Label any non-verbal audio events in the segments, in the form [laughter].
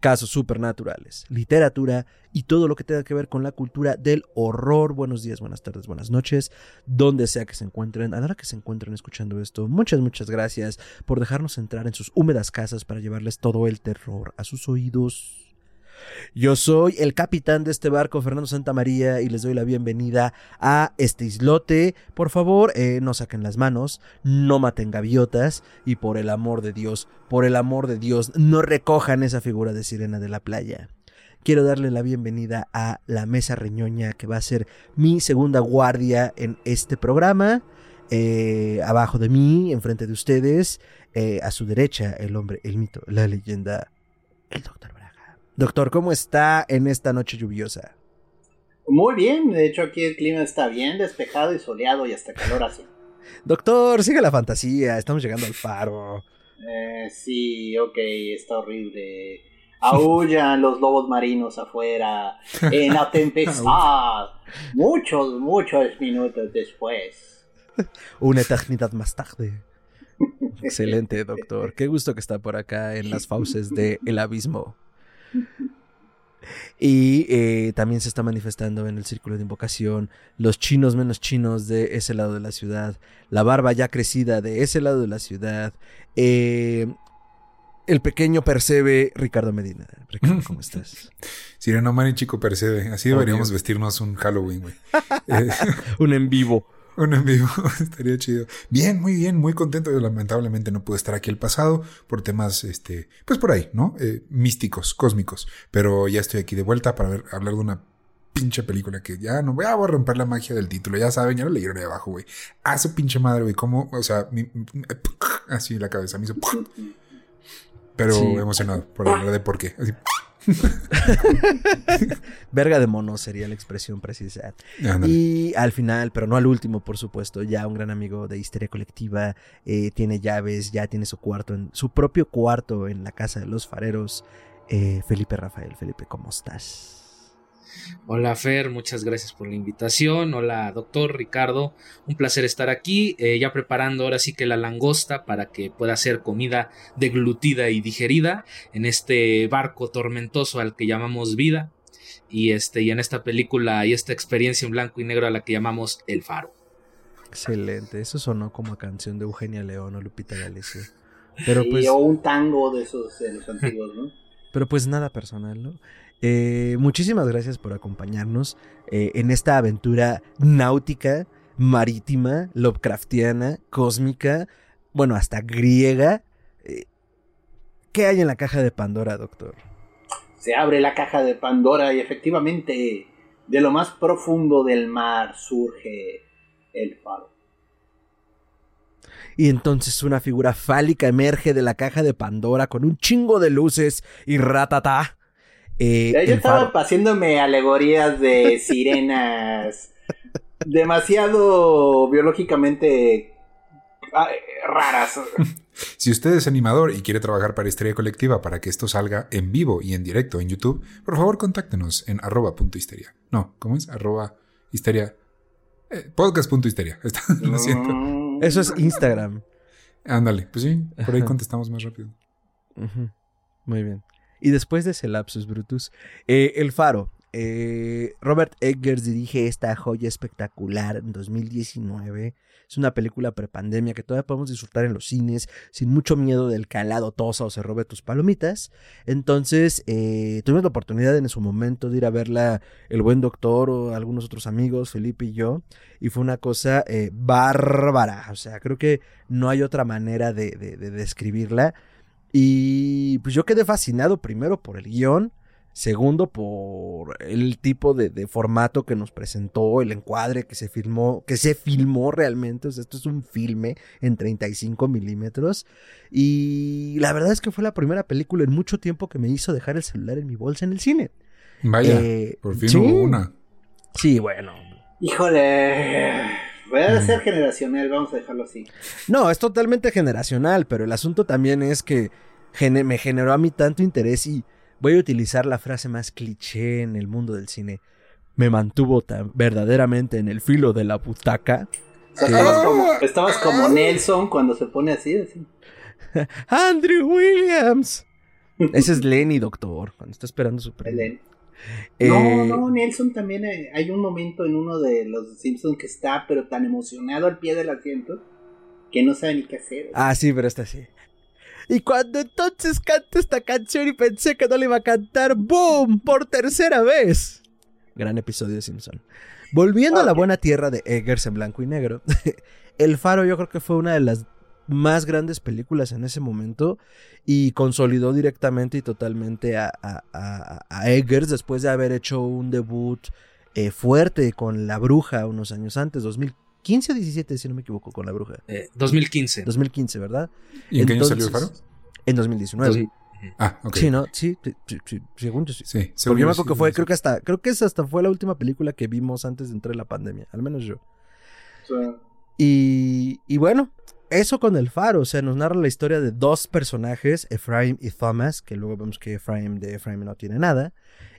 casos supernaturales, literatura y todo lo que tenga que ver con la cultura del horror. Buenos días, buenas tardes, buenas noches, donde sea que se encuentren, a la hora que se encuentren escuchando esto. Muchas, muchas gracias por dejarnos entrar en sus húmedas casas para llevarles todo el terror a sus oídos. Yo soy el capitán de este barco, Fernando Santamaría, y les doy la bienvenida a este islote. Por favor, eh, no saquen las manos, no maten gaviotas, y por el amor de Dios, por el amor de Dios, no recojan esa figura de sirena de la playa. Quiero darle la bienvenida a la mesa reñoña, que va a ser mi segunda guardia en este programa. Eh, abajo de mí, enfrente de ustedes, eh, a su derecha, el hombre, el mito, la leyenda, el doctor. Doctor, ¿cómo está en esta noche lluviosa? Muy bien, de hecho aquí el clima está bien despejado y soleado y hasta calor así. [laughs] Doctor, sigue la fantasía, estamos llegando al faro. Eh, sí, ok, está horrible. Aullan los lobos marinos afuera, en la [laughs] tempestad, muchos, muchos minutos después. [laughs] Una eternidad más tarde. Excelente, doctor. Qué gusto que está por acá en las fauces de El Abismo. Y eh, también se está manifestando en el círculo de invocación los chinos menos chinos de ese lado de la ciudad, la barba ya crecida de ese lado de la ciudad, eh, el pequeño percebe Ricardo Medina. Ricardo, ¿cómo estás? [laughs] Sireno Man y Chico Percebe. Así deberíamos vestirnos un Halloween, güey. [laughs] Eh, un en vivo. Un en vivo, [laughs] estaría chido. Bien, muy bien, muy contento. Yo lamentablemente no pude estar aquí el pasado por temas, este, pues por ahí, ¿no? Eh, místicos, cósmicos. Pero ya estoy aquí de vuelta para ver, hablar de una pinche película que ya no voy a romper la magia del título. Ya saben, ya lo leyeron ahí abajo, güey. A su pinche madre, güey. Cómo, o sea, mi, así la cabeza me hizo. [laughs] Pero emocionado por hablar de por qué. Así. [laughs] Verga de mono sería la expresión precisa. Y al final, pero no al último, por supuesto, ya un gran amigo de Histeria Colectiva, eh, tiene llaves, ya tiene su cuarto, en, su propio cuarto en la casa de los fareros. Eh, Felipe Rafael, Felipe, ¿cómo estás? Hola Fer, muchas gracias por la invitación. Hola doctor Ricardo, un placer estar aquí, eh, ya preparando ahora sí que la langosta para que pueda ser comida deglutida y digerida en este barco tormentoso al que llamamos vida y este y en esta película y esta experiencia en blanco y negro a la que llamamos El Faro. Excelente, eso sonó como canción de Eugenia León o Lupita D'Alessio. Pero pues, o un tango de esos de los antiguos, ¿no? [laughs] Pero pues nada personal, ¿no? Eh, muchísimas gracias por acompañarnos eh, en esta aventura náutica, marítima, Lovecraftiana, cósmica, bueno, hasta griega. Eh, ¿Qué hay en la caja de Pandora, doctor? Se abre la caja de Pandora y efectivamente de lo más profundo del mar surge el faro. Y entonces una figura fálica emerge de la caja de Pandora con un chingo de luces y ratata eh, yo estaba haciéndome alegorías de sirenas [laughs] demasiado biológicamente raras. Si usted es animador y quiere trabajar para Historia Colectiva para que esto salga en vivo y en directo en YouTube, por favor contáctenos en arroba punto histeria. No, ¿cómo es? Arroba histeria. Eh, podcast.histeria. [laughs] Lo siento. Mm. Eso es Instagram. Ándale, pues sí, por ahí contestamos más rápido. Muy bien. Y después de ese lapsus brutus, eh, El Faro. Eh, Robert Eggers dirige esta joya espectacular en 2019. Es una película prepandemia que todavía podemos disfrutar en los cines sin mucho miedo del calado tosa o se robe tus palomitas. Entonces, eh, tuvimos la oportunidad en su momento de ir a verla el buen doctor o algunos otros amigos, Felipe y yo, y fue una cosa eh, bárbara. O sea, creo que no hay otra manera de, de describirla. Y pues yo quedé fascinado primero por el guion, Segundo, por el tipo de, de, formato que nos presentó, el encuadre que se filmó, que se filmó realmente. O sea, esto es un filme en 35 milímetros. Y la verdad es que fue la primera película en mucho tiempo que me hizo dejar el celular en mi bolsa en el cine. Vaya, eh, por fin hubo una. Sí, bueno. Híjole. Voy a ser generacional, vamos a dejarlo así. No, es totalmente generacional, pero el asunto también es que me generó a mí tanto interés y voy a utilizar la frase más cliché en el mundo del cine. Me mantuvo tan verdaderamente en el filo de la butaca. estabas, como, Nelson cuando se pone así. así. [laughs] Andrew Williams. Ese es Lenny, doctor, cuando está esperando su premio. No, eh, no, Nelson también eh, hay, un momento en uno de los Simpsons que está pero tan emocionado al pie del asiento que no sabe ni qué hacer. Ah, sí, pero está así. Y cuando entonces canto esta canción y pensé que no le iba a cantar, ¡boom! Por tercera vez. Gran episodio de Simpson. Volviendo a la buena tierra de Eggers en blanco y negro, [laughs] El Faro yo creo que fue una de las más grandes películas en ese momento y consolidó directamente y totalmente a, Eggers después de haber hecho un debut eh, fuerte con La Bruja unos años antes, 2015 o 17, si no me equivoco, con La Bruja. 2015. 2015, ¿verdad? ¿Y en qué año salió El Faro? En 2019. Ah, ok. Sí, ¿no? Sí, sí, según yo sí. Sí, Porque yo me acuerdo que fue, creo que hasta, creo que esa hasta fue la última película que vimos antes de entrar en la pandemia, al menos yo. Y, y bueno, eso con el faro, o sea, nos narra la historia de dos personajes, Ephraim y Thomas, que luego vemos que Ephraim de Ephraim no tiene nada.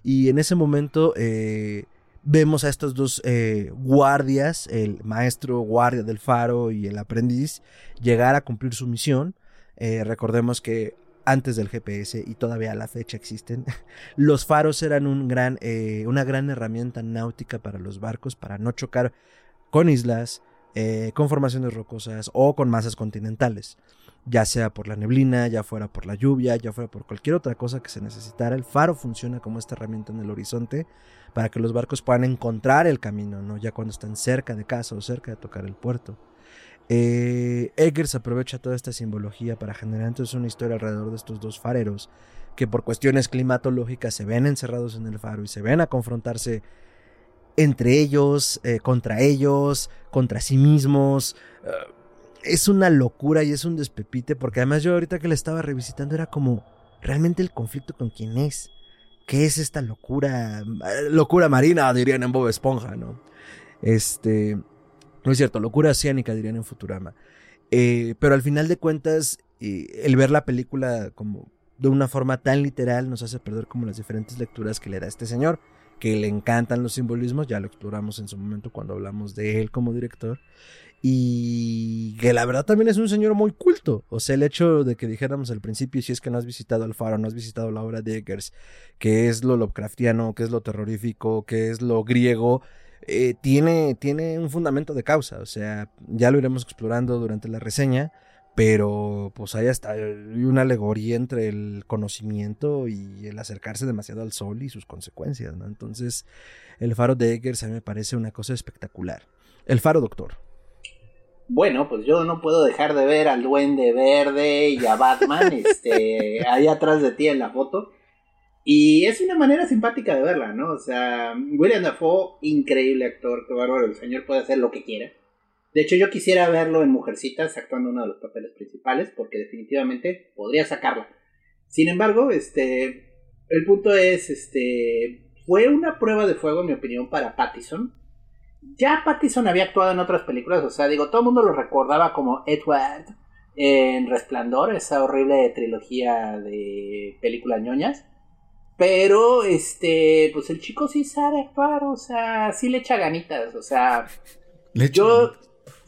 Y en ese momento eh, vemos a estos dos eh, guardias, el maestro guardia del faro y el aprendiz, llegar a cumplir su misión. Eh, recordemos que antes del GPS y todavía a la fecha existen, [laughs] los faros eran una gran herramienta náutica para los barcos para no chocar con islas, eh, con formaciones rocosas o con masas continentales, ya sea por la neblina, ya fuera por la lluvia, ya fuera por cualquier otra cosa que se necesitara. El faro funciona como esta herramienta en el horizonte para que los barcos puedan encontrar el camino, ¿no? ya cuando están cerca de casa o cerca de tocar el puerto. Eh, Eggers aprovecha toda esta simbología para generar entonces una historia alrededor de estos dos fareros que por cuestiones climatológicas se ven encerrados en el faro y se ven a confrontarse entre ellos, eh, contra ellos, contra sí mismos. Eh, es una locura y es un despepite, porque además yo ahorita que le estaba revisitando era como realmente el conflicto con quién es. ¿Qué es esta locura? Eh, locura marina, dirían en Bob Esponja, ¿no? Este. No es cierto, locura oceánica, dirían en Futurama. pero al final de cuentas, el ver la película como de una forma tan literal nos hace perder como las diferentes lecturas que le da este señor que le encantan los simbolismos, ya lo exploramos en su momento cuando hablamos de él como director, y que la verdad también es un señor muy culto, o sea, el hecho de que dijéramos al principio, si es que no has visitado el faro, no has visitado la obra de Eggers, que es lo Lovecraftiano, que es lo terrorífico, que es lo griego, eh, tiene, tiene un fundamento de causa, o sea, ya lo iremos explorando durante la reseña, pero pues ahí está una alegoría entre el conocimiento y el acercarse demasiado al sol y sus consecuencias, ¿no? Entonces, el faro de Eggers a mí me parece una cosa espectacular. El faro, doctor. Bueno, pues yo no puedo dejar de ver al Duende Verde y a Batman, [laughs] este, ahí atrás de ti en la foto. Y es una manera simpática de verla, ¿no? O sea, William Dafoe, increíble actor, qué bárbaro, el señor puede hacer lo que quiera. De hecho, yo quisiera verlo en Mujercitas actuando uno de los papeles principales, porque definitivamente podría sacarlo. Sin embargo, este, el punto es, este, fue una prueba de fuego, en mi opinión, para Pattison. Ya Pattison había actuado en otras películas, o sea, digo, todo el mundo lo recordaba como Edward en Resplandor, esa horrible trilogía de películas ñoñas. Pero, este, pues el chico sí sabe actuar, o sea, sí le echa ganitas, o sea, yo,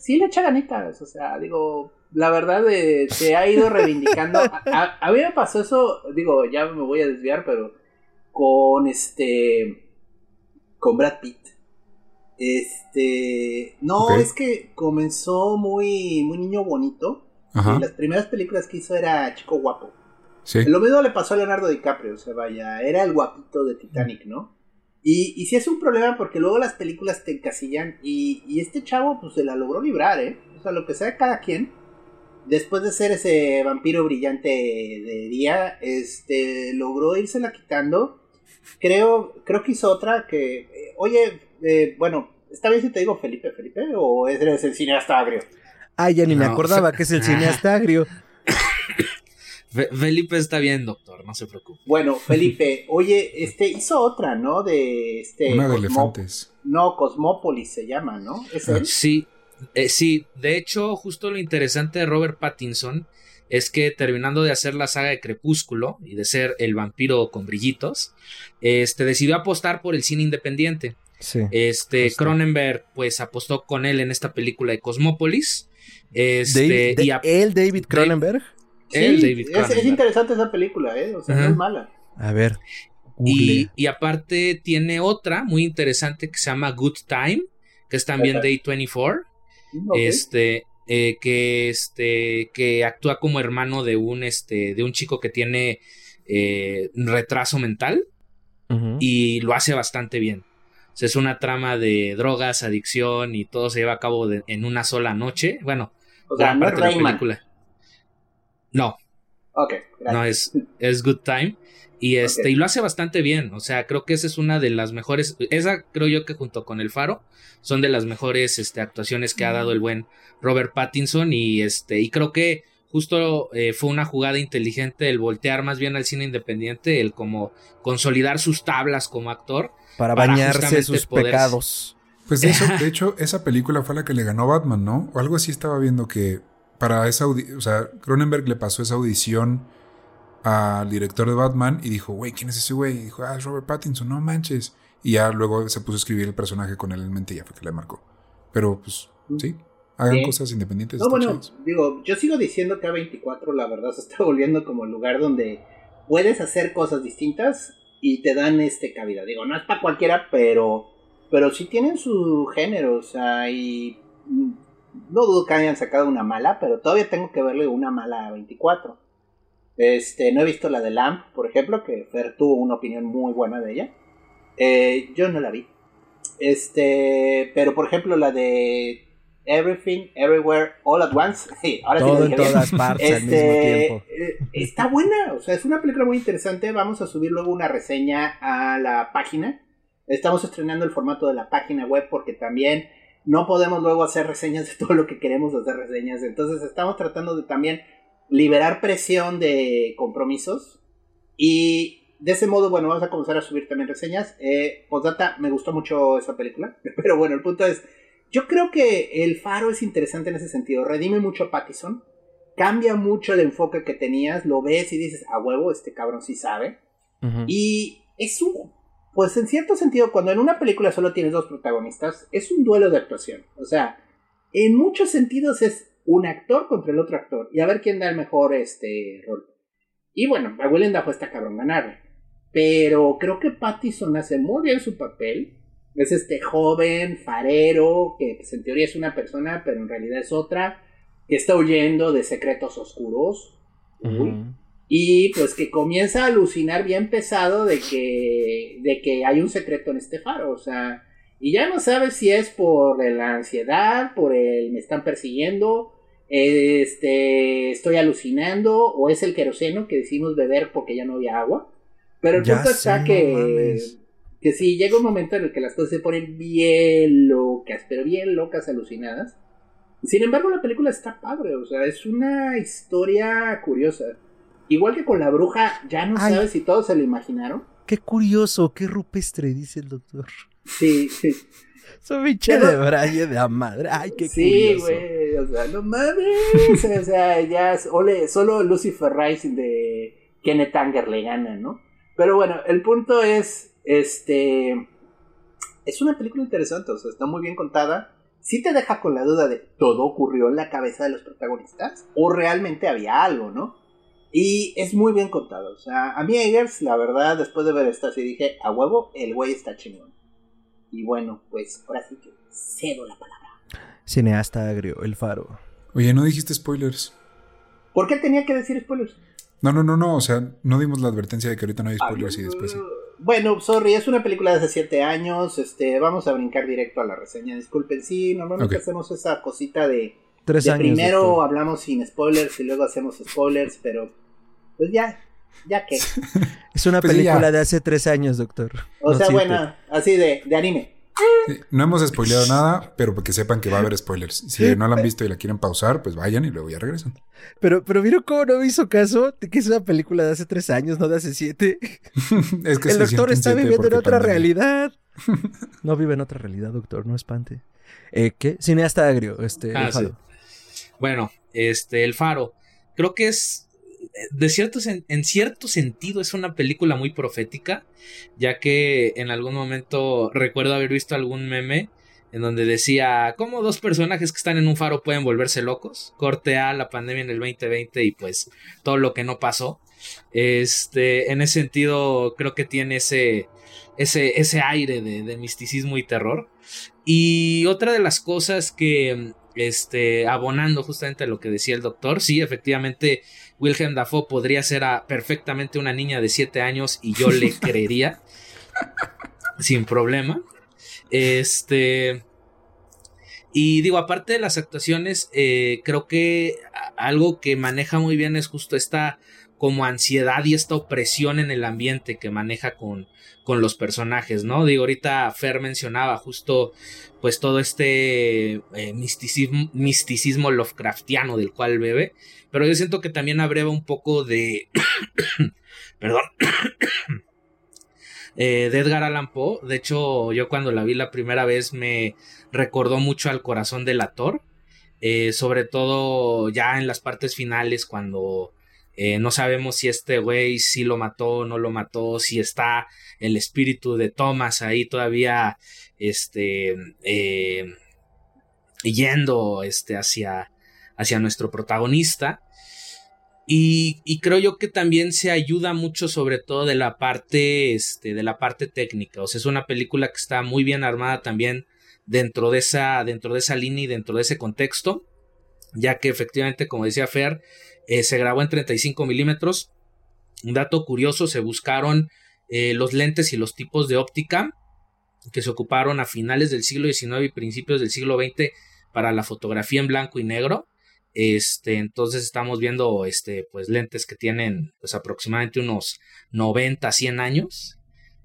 sí le echa ganitas, o sea, digo, la verdad eh, se ha ido reivindicando. [laughs] A, mí me pasó eso, digo, ya me voy a desviar, pero con este, con Brad Pitt. Este, no, es que comenzó muy, muy niño bonito. Y las primeras películas que hizo era chico guapo. Sí. Lo mismo le pasó a Leonardo DiCaprio, o sea, vaya, era el guapito de Titanic, ¿no? Y, y sí es un problema porque luego las películas te encasillan y, y este chavo pues se la logró librar, ¿eh? O sea, lo que sea cada quien, después de ser ese vampiro brillante de día, este, logró irse la quitando creo, creo que hizo otra que, eh, oye, eh, bueno, ¿está bien si te digo Felipe, Felipe? ¿O eres el cineasta agrio? Ah, ya ni me No, acordaba fe- que es el cineasta agrio. [laughs] Fe- Felipe está bien, doctor, no se preocupe. Bueno, Felipe, [laughs] oye, este, hizo otra, ¿no? De este... Una de Cosmo- elefantes. No, Cosmópolis se llama, ¿no? ¿Es él? Sí, eh, sí, de hecho, justo lo interesante de Robert Pattinson es que terminando de hacer la saga de Crepúsculo y de ser el vampiro con brillitos, este decidió apostar por el cine independiente. Sí. Este Justo. Cronenberg pues apostó con él en esta película de Cosmópolis. Este, David- de- y a- ¿El David Cronenberg? Sí, David es, es interesante esa película, ¿eh? O sea, no es mala. A ver. Y, y aparte tiene otra muy interesante que se llama Good Time, que es también Ajá. Day 24. Ok. Este, eh, que este, que actúa como hermano de un, este, de un chico que tiene eh, retraso mental y lo hace bastante bien. O sea, es una trama de drogas, adicción y todo se lleva a cabo de- en una sola noche. Bueno, o sea, gran no parte de la película. No, Ok, gracias. no es, es Good Time. Y este, y lo hace bastante bien. O sea, creo que esa es una de las mejores. Esa creo yo que junto con El Faro son de las mejores este, actuaciones que ha dado el buen Robert Pattinson. Y este, y creo que justo eh, fue una jugada inteligente el voltear más bien al cine independiente, el como consolidar sus tablas como actor. Para para bañarse sus poder- pecados. Pues de, eso, [laughs] de hecho, esa película fue la que le ganó Batman, ¿no? O algo así estaba viendo que para esa audición, o sea, Cronenberg le pasó esa audición al director de Batman y dijo, güey, ¿quién es ese güey? Y dijo, ah, es Robert Pattinson, no manches. Y ya luego se puso a escribir el personaje con él en mente y ya fue que le marcó. Pero, pues, sí, hagan cosas independientes. No, bueno, chido. digo, yo sigo diciendo que A24 la verdad se está volviendo como el lugar donde puedes hacer cosas distintas y te dan este cabida. Digo, no es para cualquiera, pero pero sí tienen su género, o sea, y mm, no dudo que hayan sacado una mala, pero todavía tengo que verle una mala a 24. Este, no he visto la de Lamp, por ejemplo, que Fer tuvo una opinión muy buena de ella. Eh, yo no la vi. Este, pero por ejemplo la de Everything, Everywhere, All at Once. [laughs] Sí, ahora sí Todo en dije bien. todas partes al mismo Este, tiempo. eh, está buena, o sea, es una película muy interesante. Vamos a subir luego una reseña a la página. Estamos estrenando el formato de la página web porque también no podemos luego hacer reseñas de [laughs] todo lo que queremos hacer reseñas. Entonces estamos tratando de también liberar presión de compromisos y de ese modo, bueno, vamos a comenzar a subir también reseñas. Eh, postdata, me gustó mucho esa película, [laughs] pero bueno, el punto es, yo creo que El Faro es interesante en ese sentido, redime mucho a Pattison, cambia mucho el enfoque que tenías, lo ves y dices, a huevo, este cabrón sí sabe. Y es un, pues en cierto sentido, cuando en una película solo tienes dos protagonistas, es un duelo de actuación. O sea, en muchos sentidos es un actor contra el otro actor y a ver quién da el mejor este rol. Y bueno, a Willem Dafoe está cabrón ganarle. Pero creo que Pattison hace muy bien su papel. Es este joven farero que pues, en teoría es una persona, pero en realidad es otra, que está huyendo de secretos oscuros. Uy. Ujú. Y pues que comienza a alucinar bien pesado de que, de que hay un secreto en este faro, o sea, y ya no sabe si es por la ansiedad, por el me están persiguiendo, este, estoy alucinando, o es el queroseno que decimos beber porque ya no había agua. Pero el Ya punto está no que, mames. que sí, llega un momento en el que las cosas se ponen bien locas, pero bien locas, alucinadas. Sin embargo, la película está padre, o sea, es una historia curiosa. Igual que con la bruja, ya no Ay. sabes si todos se lo imaginaron. Qué curioso, qué rupestre, dice el doctor. Sí, sí. [laughs] Soy pinche de Braille de a madre. Ay, qué sí, curioso. güey, o sea, no mames. o sea, ya ole, solo Lucifer Rising de Kenneth Anger le gana, ¿no? Pero bueno, el punto es, este, es una película interesante, o sea, está muy bien contada. Sí te deja con la duda de todo ocurrió en la cabeza de los protagonistas o realmente había algo, ¿no? Y es muy bien contado, o sea, a mí Eggers, la verdad, después de ver esta, sí dije, a huevo, el güey está chingón. Y bueno, pues ahora sí que cedo la palabra. Cineasta agrio, el faro. Oye, no dijiste spoilers. ¿Por qué tenía que decir spoilers? No, no, no, no. O sea, no dimos la advertencia de que ahorita no hay spoilers y después sí. Bueno, sorry, es una película de hace 7 años. Este, vamos a brincar directo a la reseña. Disculpen, sí, normalmente hacemos esa cosita de, Tres de años. primero hablamos sin spoilers y luego hacemos spoilers, pero pues ya, ya que. [laughs] Es una Pues película ya. de hace tres años, doctor. O No sea, siete. bueno, así de, de anime. Sí, No hemos spoileado nada, pero para que sepan que va a haber spoilers. Si no la han visto y la quieren pausar, pues vayan y luego ya regresan. Pero, pero ¿vieron cómo no me hizo caso? De que es una película de hace tres años, no de hace siete. [laughs] es que El doctor está viviendo en otra pandemia. realidad. [laughs] No vive en otra realidad, doctor, no espante. Eh, ¿Qué? Cineasta agrio, este. Ah, el. Bueno, este, El Faro. Creo que es. De cierto, en cierto sentido es una película muy profética, ya que en algún momento recuerdo haber visto algún meme en donde decía, ¿cómo dos personajes que están en un faro pueden volverse locos? Corte A, la pandemia en el 2020 y pues todo lo que no pasó. Este, en ese sentido, creo que tiene ese, ese, ese aire de, de misticismo y terror. Y otra de las cosas que, este, abonando justamente a lo que decía el doctor, sí, efectivamente, Wilhelm Dafoe podría ser a- perfectamente una niña de 7 años y yo le [laughs] creería sin problema. Este. Y digo, aparte de las actuaciones, eh, creo que algo que maneja muy bien es justo esta como ansiedad y esta opresión en el ambiente que maneja con, con los personajes, ¿no? Digo, ahorita Fer mencionaba justo pues todo este eh, misticismo, Lovecraftiano del cual bebe, pero yo siento que también abreva un poco de... [coughs] Perdón. [coughs] eh, de Edgar Allan Poe. De hecho, yo cuando la vi la primera vez me recordó mucho al corazón del actor. Eh, sobre todo ya en las partes finales cuando eh, no sabemos si este güey sí lo mató no lo mató, si está el espíritu de Thomas ahí todavía este eh, yendo este hacia hacia nuestro protagonista. Y, y creo yo que también se ayuda mucho sobre todo de la parte este de la parte técnica. O sea es una película que está muy bien armada también dentro de esa dentro de esa línea y dentro de ese contexto ya que efectivamente como decía Fer eh, se grabó en 35 milímetros un dato curioso se buscaron eh, los lentes y los tipos de óptica que se ocuparon a finales del siglo XIX y principios del siglo XX para la fotografía en blanco y negro. Este, entonces estamos viendo este, pues, lentes que tienen pues, aproximadamente unos 90, 100 años,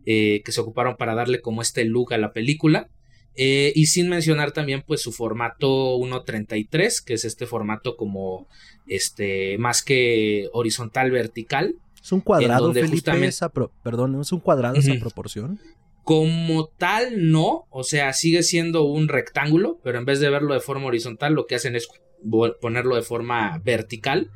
eh, que se ocuparon para darle como este look a la película. Eh, y sin mencionar también pues su formato 1.33, que es este formato como este más que horizontal vertical, Es un cuadrado, Felipe, justamente- esa pro- perdón, es un cuadrado esa Ujú. proporción. Como tal, no. O sea, sigue siendo un rectángulo, pero en vez de verlo de forma horizontal, lo que hacen es ponerlo de forma vertical.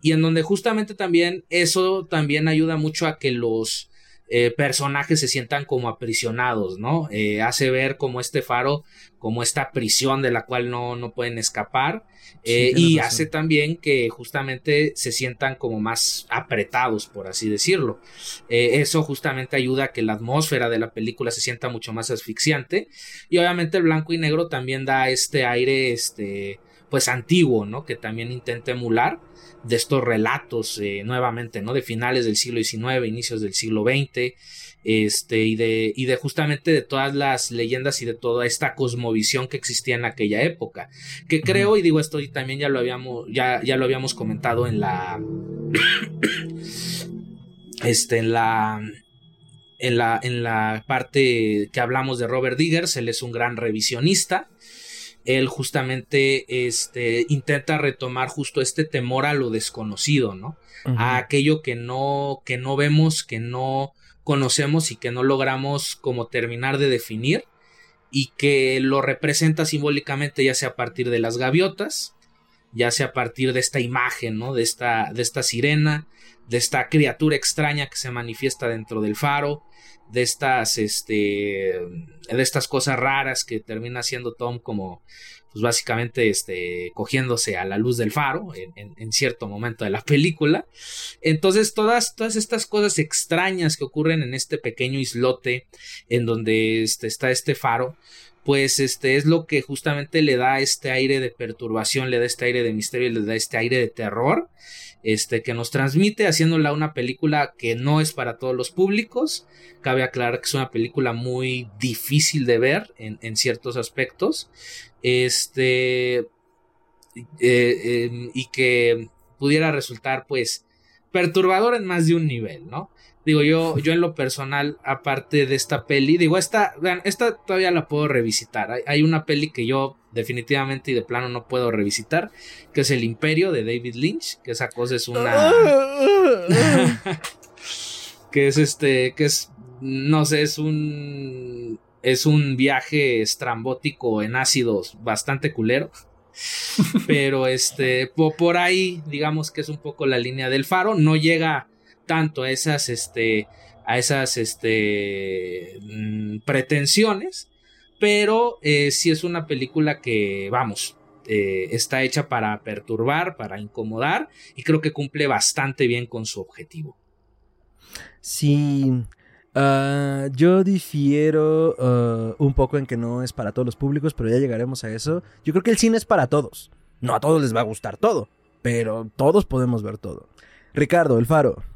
Y en donde justamente también eso también ayuda mucho a que los eh, personajes se sientan como aprisionados, ¿no? Eh, hace ver como este faro, como esta prisión de la cual no, no pueden escapar. Eh, y razón. hace también que justamente se sientan como más apretados, por así decirlo. Eso justamente ayuda a que la atmósfera de la película se sienta mucho más asfixiante. Y obviamente el blanco y negro también da este aire, este, pues antiguo, ¿no? Que también intenta emular de estos relatos eh, nuevamente, ¿no? De finales del siglo XIX, inicios del siglo XX, este, y de, y de justamente de todas las leyendas y de toda esta cosmovisión que existía en aquella época. Que creo, y digo esto y también ya lo habíamos, ya, ya lo habíamos comentado en la. [coughs] este, en la. En la, en la parte que hablamos de Robert Diggers, él es un gran revisionista. Él justamente este, intenta retomar justo este temor a lo desconocido, ¿no? A aquello que no, que no vemos, que no conocemos y que no logramos como terminar de definir y que lo representa simbólicamente ya sea a partir de las gaviotas, ya sea a partir de esta imagen, ¿no? De esta, de esta sirena, de esta criatura extraña que se manifiesta dentro del faro, de estas, este, de estas cosas raras que termina siendo Tom como, pues básicamente, este, cogiéndose a la luz del faro en, en- en cierto momento de la película. Entonces, todas, todas estas cosas extrañas que ocurren en este pequeño islote en donde este, está este faro, pues este es lo que justamente le da este aire de perturbación, le da este aire de misterio, le da este aire de terror, este que nos transmite haciéndola una película que no es para todos los públicos. Cabe aclarar que es una película muy difícil de ver en, ciertos aspectos. Este eh, eh, y que pudiera resultar pues perturbador en más de un nivel, ¿no? Digo, yo, yo en lo personal, aparte de esta peli, digo, esta, vean, esta todavía la puedo revisitar. Hay, hay, una peli que yo definitivamente y de plano no puedo revisitar, que es El Imperio de David Lynch, que esa cosa es una... [laughs] que es este, que es, no sé, es un... Es un viaje estrambótico en ácidos bastante culero. [laughs] Pero este, por ahí, digamos que es un poco la línea del faro. No llega tanto a esas, este, a esas, este, mm, pretensiones, pero eh, sí es una película que, vamos, eh, está hecha para perturbar, para incomodar, y creo que cumple bastante bien con su objetivo. Sí. Uh, yo difiero uh, un poco en que no es para todos los públicos, pero ya llegaremos a eso. Yo creo que el cine es para todos. No a todos les va a gustar todo, pero todos podemos ver todo. Ricardo, El Faro.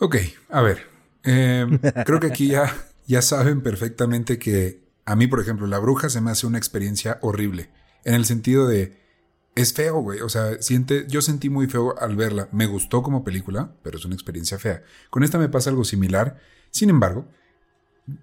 Ok, a ver. Eh, [laughs] creo que aquí ya, ya saben perfectamente que a mí, por ejemplo, La Bruja se me hace una experiencia horrible. En el sentido de. Es feo, güey. O sea, siente, yo sentí muy feo al verla. Me gustó como película, pero es una experiencia fea. Con esta me pasa algo similar. Sin embargo,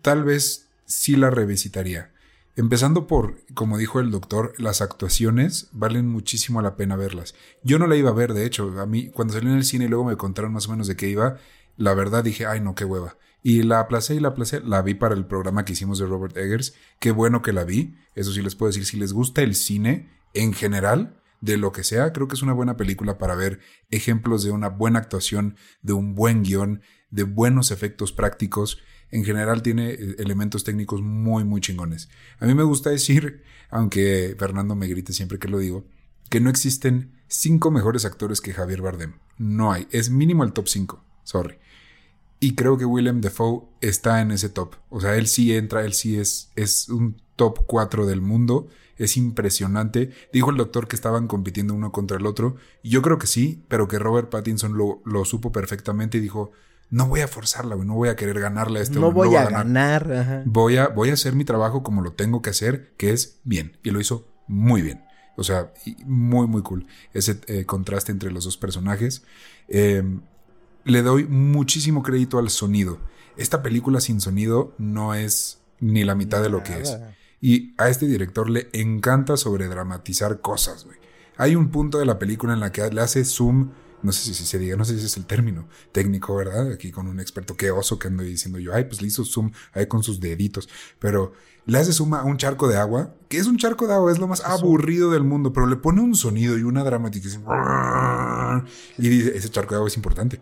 tal vez sí la revisitaría. Empezando por, como dijo el doctor, las actuaciones valen muchísimo la pena verlas. Yo no la iba a ver, de hecho, a mí cuando salí en el cine y luego me contaron más o menos de qué iba, la verdad dije, ay no, qué hueva. Y la aplacé y la aplacé, la vi para el programa que hicimos de Robert Eggers. Qué bueno que la vi. Eso sí les puedo decir, si les gusta el cine en general, de lo que sea, creo que es una buena película para ver ejemplos de una buena actuación, de un buen guion, de buenos efectos prácticos. En general tiene eh, elementos técnicos muy, muy chingones. A mí me gusta decir, aunque Fernando me grite siempre que lo digo, que no existen cinco mejores actores que Javier Bardem. No hay. Es mínimo el top 5. Sorry. Y creo que Willem Dafoe está en ese top. O sea, él sí entra, él sí es, es un top 4 del mundo. Es impresionante. Dijo el doctor que estaban compitiendo uno contra el otro. Y yo creo que sí, pero que Robert Pattinson lo, lo supo perfectamente y dijo, no voy a forzarla, no voy a querer ganarle a este No voy a, ganar. Voy, a, voy a hacer mi trabajo como lo tengo que hacer, que es bien. Y lo hizo muy bien. O sea, muy, muy cool. Ese eh, contraste entre los dos personajes. Eh, le doy muchísimo crédito al sonido. Esta película sin sonido no es ni la mitad de lo que es. Y a este director le encanta sobredramatizar cosas, güey. Hay un punto de la película en la que le hace zoom, no sé si se diga, no sé si ese es el término técnico, ¿verdad? Aquí con un experto, qué oso que ando diciendo yo, ay, pues le hizo zoom ahí con sus deditos, pero le hace zoom a un charco de agua, que es un charco de agua, es lo más aburrido del mundo, pero le pone un sonido y una dramatización. Y dice, ese charco de agua es importante.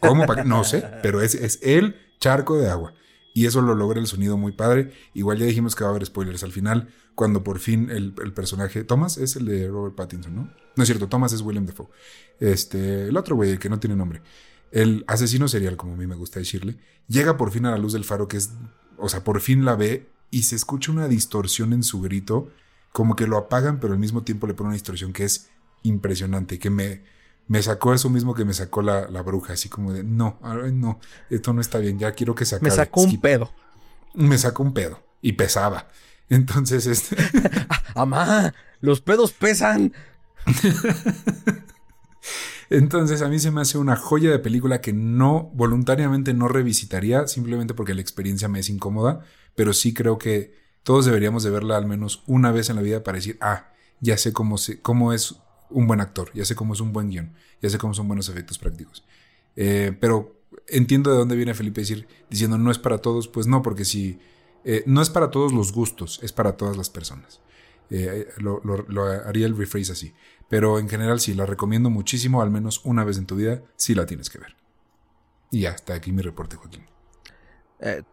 ¿Cómo? No sé, pero es, es el charco de agua. Y eso lo logra el sonido muy padre. Igual ya dijimos que va a haber spoilers al final, cuando por fin el, personaje. Thomas es el de Robert Pattinson, ¿no? No es cierto, Thomas es William Defoe. Este, el otro güey, el que no tiene nombre. El asesino serial, como a mí me gusta decirle, llega por fin a la luz del faro, que es. O sea, por fin la ve y se escucha una distorsión en su grito, como que lo apagan, pero al mismo tiempo le ponen una distorsión que es impresionante, que me me sacó eso mismo que me sacó la, bruja, así como de, no, no, esto no está bien, ya quiero que se acabe. Me sacó un pedo. Me sacó un pedo y pesaba. Entonces, este... [laughs] [laughs] Amá, los pedos pesan. Entonces a mí se me hace una joya de película que no voluntariamente no revisitaría simplemente porque la experiencia me es incómoda, pero sí creo que todos deberíamos de verla al menos una vez en la vida para decir, ah, ya sé cómo, se, cómo es un buen actor, ya sé cómo es un buen guion, ya sé cómo son buenos efectos prácticos. Eh, pero entiendo de dónde viene Felipe decir, diciendo no es para todos, pues no, porque si eh, no es para todos los gustos, es para todas las personas. Eh, lo, haría el rephrase así. Pero en general sí, la recomiendo muchísimo, al menos una vez en tu vida, sí la tienes que ver. Y ya, está aquí mi reporte, Joaquín.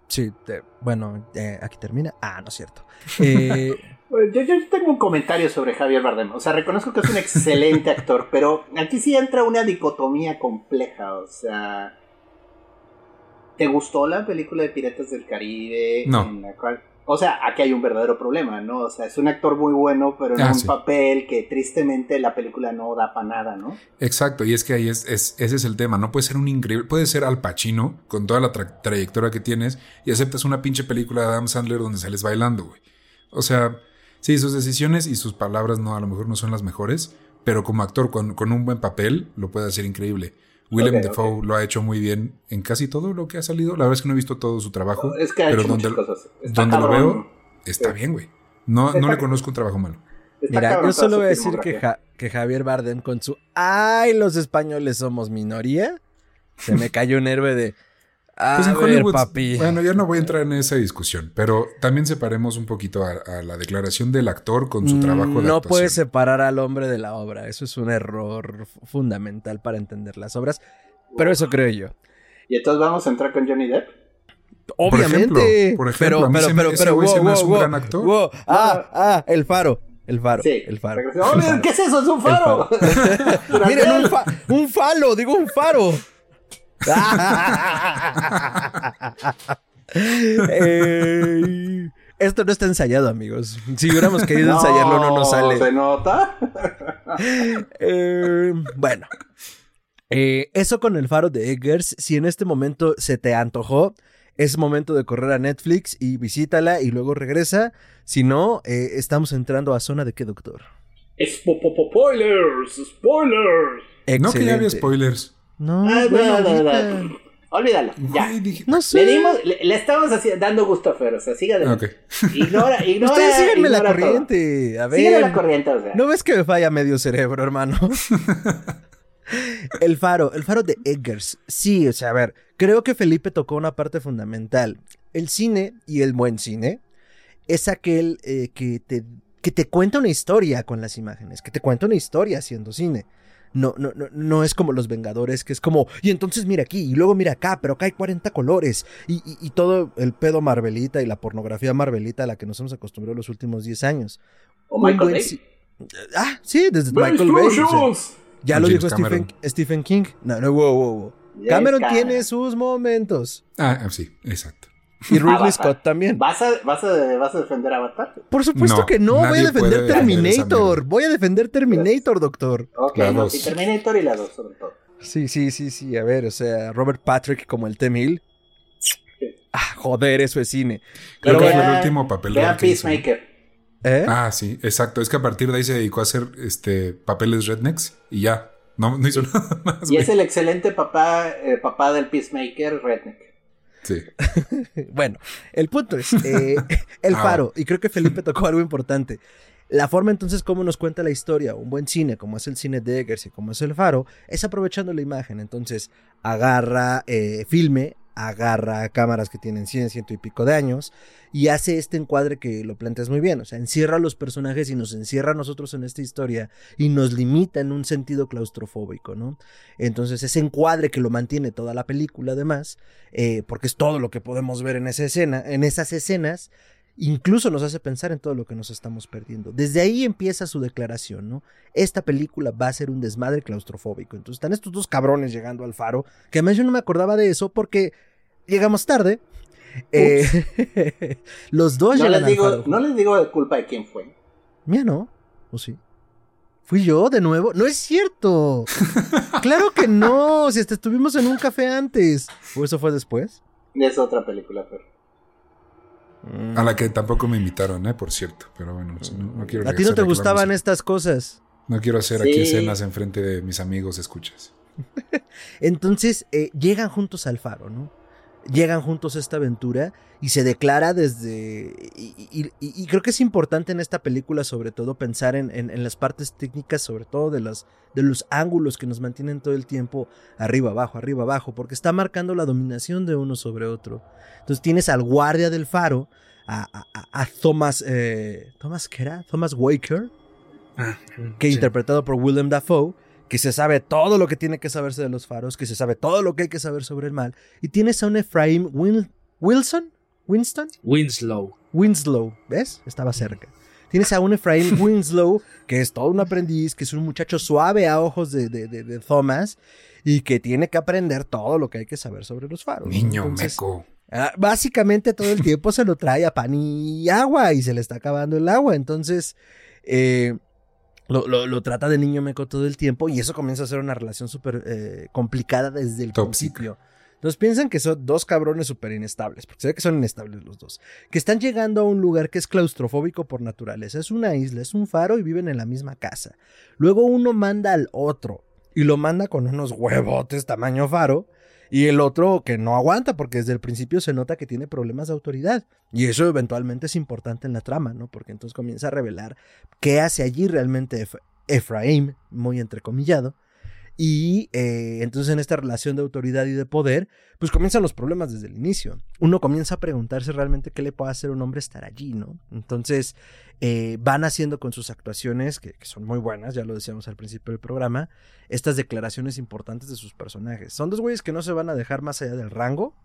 sí, bueno, aquí termina. Ah, no es cierto. [laughs] Yo, yo, tengo un comentario sobre Javier Bardem. O sea, reconozco que es un excelente actor, pero aquí sí entra una dicotomía compleja. O sea, ¿te gustó la película de Piratas del Caribe? No. En la cual, o sea, aquí hay un verdadero problema, ¿no? O sea, es un actor muy bueno, pero en ah, un papel que tristemente la película no da para nada, ¿no? Exacto, y es que ahí es, ese es el tema. No puede ser un increíble, puede ser Al Pacino con toda la trayectoria que tienes y aceptas una pinche película de Adam Sandler donde sales bailando, güey. O sea, Sí, sus decisiones y sus palabras no, a lo mejor no son las mejores, pero como actor con, un buen papel lo puede hacer increíble. Willem Ok, Dafoe lo ha hecho muy bien en casi todo lo que ha salido. La verdad es que no he visto todo su trabajo. Es que ha pero hecho donde, muchas cosas. Está donde lo veo, está Sí. bien, güey. No, no le conozco un trabajo malo. Está Mira, yo solo voy a decir que. Ja- que Javier Bardem con su ¡Ay, los españoles somos minoría! Se me cayó un héroe de ¡A Pues en ver, Hollywood, papi! bueno, ya no voy a entrar en esa discusión, pero también separemos un poquito a, a la declaración del actor con su trabajo de Mm, no actuación. puedes separar al hombre de la obra. Eso es un error fu- fundamental para entender las obras. Pero eso creo yo. Y entonces vamos a entrar con Johnny Depp. Obviamente. ejemplo, por ejemplo, pero, a mí pero, se me- pero, ese pero, güey se wow, me wow, hace un wow, gran actor. wow. Ah, ah, el faro. El faro. Sí. El faro. el ¡Oh, faro. ¿Qué es eso? ¡Es un faro! [laughs] Miren, un, fa- un falo, digo un faro. Esto no está ensayado, amigos. Si hubiéramos querido [laughs] ensayarlo, no nos sale. ¿Se nota? Eh, bueno, Eh, eso con el faro de Eggers. Si en este momento se te antojó, es momento de correr a Netflix y visítala y luego regresa. Si no, eh, estamos entrando a zona de qué, doctor. Spoilers, spoilers. No que ya había spoilers. No, Ah, bueno, no, no, no. Olvídalo, ya. Dije- no sé. Le, dimos, le, le estamos así- dando gusto a Fer, o sea, siga de Ok. Ignora, [laughs] ignora. Ustedes síganme la todo. corriente. A ver. Sígueme la corriente, o sea. ¿No ves que me falla medio cerebro, hermano? [laughs] el faro, el faro de Eggers. Sí, o sea, a ver, creo que Felipe tocó una parte fundamental. El cine y el buen cine es aquel eh, que, te, que te cuenta una historia con las imágenes, que te cuenta una historia haciendo cine. No, no, no, no es como los Vengadores, que es como, y entonces mira aquí, y luego mira acá, pero acá hay 40 colores, y, y- y todo el pedo Marvelita y la pornografía Marvelita a la que nos hemos acostumbrado los últimos 10 años. O Un Michael Bay. Ah, sí, desde Michael Bay. o sea, Explosions. ya lo James dijo Stephen, King. No, no, wow, wow, wow. Cameron. tiene sus momentos. Ah, ah, sí, exacto. Y [laughs] Ridley. Scott también. ¿Vas a, vas, a, ¿Vas a defender a Avatar? Por supuesto No, que no. Voy a defender Terminator. Voy a defender Terminator, doctor. Ok, La no, dos. sí, Terminator y la 2 sobre todo. Sí, sí, sí, sí. A ver, o sea, Robert Patrick como el T-1000. Ah, joder, eso es cine. Creo Pero que bueno, fue el último papel hizo. Peacemaker. ¿eh? Ah, sí, exacto. Es que a partir de ahí se dedicó a hacer este papeles rednecks y ya. No, no hizo [laughs] nada más. Y güey. es el excelente papá, eh, papá del Peacemaker, Redneck. Sí. [laughs] Bueno, el punto es, eh, [laughs] el Ah. faro, y creo que Felipe tocó algo importante. La forma entonces como nos cuenta la historia, un buen cine, como es el cine de Eggers y como es el faro, es aprovechando la imagen. Entonces, agarra eh, filme, agarra cámaras que tienen 100, ciento y pico de años, y hace este encuadre que lo planteas muy bien. O sea, encierra a los personajes y nos encierra a nosotros en esta historia y nos limita en un sentido claustrofóbico, ¿no? Entonces, ese encuadre que lo mantiene toda la película, además, eh, porque es todo lo que podemos ver en esa escena, en esas escenas, incluso nos hace pensar en todo lo que nos estamos perdiendo. Desde ahí empieza su declaración, ¿no? Esta película va a ser un desmadre claustrofóbico. Entonces están estos dos cabrones llegando al faro, que además yo no me acordaba de eso porque llegamos tarde. Eh, [laughs] los dos No llegan les, al digo, faro. no les digo culpa de quién fue. Mía no, ¿o sí? ¿Fui yo de nuevo? No es cierto. [laughs] claro que no, si hasta estuvimos en un café antes. ¿O eso fue después? Es otra película, pero. A la que tampoco me invitaron, ¿eh? Por cierto. Pero bueno, no, no quiero A ti no hacer te gustaban estas cosas. No quiero hacer aquí escenas enfrente de mis amigos, escuchas. [laughs] Entonces eh, llegan juntos al faro, ¿no? Llegan juntos a esta aventura y se declara desde... Y, y- y- y creo que es importante en esta película sobre todo pensar en, en- en las partes técnicas, sobre todo de, las, de los ángulos que nos mantienen todo el tiempo arriba, abajo, arriba, abajo, porque está marcando la dominación de uno sobre otro. Entonces tienes al guardia del faro, a, a- a- a Thomas... Eh, ¿Thomas qué era? Thomas Waker, Ah, que sí. interpretado por Willem Dafoe, que se sabe todo lo que tiene que saberse de los faros, que se sabe todo lo que hay que saber sobre el mal. Y tienes a un Ephraim Win- Wilson, Winston, Winslow. Winslow, ¿ves? Estaba cerca. Tienes a un Ephraim [laughs] Winslow, que es todo un aprendiz, que es un muchacho suave a ojos de, de- de- de Thomas, y que tiene que aprender todo lo que hay que saber sobre los faros. Niño Entonces, meco. Ah, básicamente todo el tiempo se lo trae a pan y agua y se le está acabando el agua. Entonces, eh, lo, lo- lo trata de niño meco todo el tiempo y eso comienza a ser una relación súper eh, complicada desde el Tóxica. principio. Entonces piensan que son dos cabrones súper inestables, porque se ve que son inestables los dos, que están llegando a un lugar que es claustrofóbico por naturaleza. Es una isla, es un faro y viven en la misma casa. Luego uno manda al otro y lo manda con unos huevotes tamaño faro. Y el otro que no aguanta porque desde el principio se nota que tiene problemas de autoridad. Y eso eventualmente es importante en la trama, ¿no? Porque entonces comienza a revelar qué hace allí realmente Efraín, muy entrecomillado. Y eh, entonces en esta relación de autoridad y de poder, pues comienzan los problemas desde el inicio. Uno comienza a preguntarse realmente qué le puede hacer un hombre estar allí, ¿no? Entonces eh, van haciendo con sus actuaciones, que, son muy buenas, ya lo decíamos al principio del programa, estas declaraciones importantes de sus personajes. Son dos güeyes que no se van a dejar más allá del rango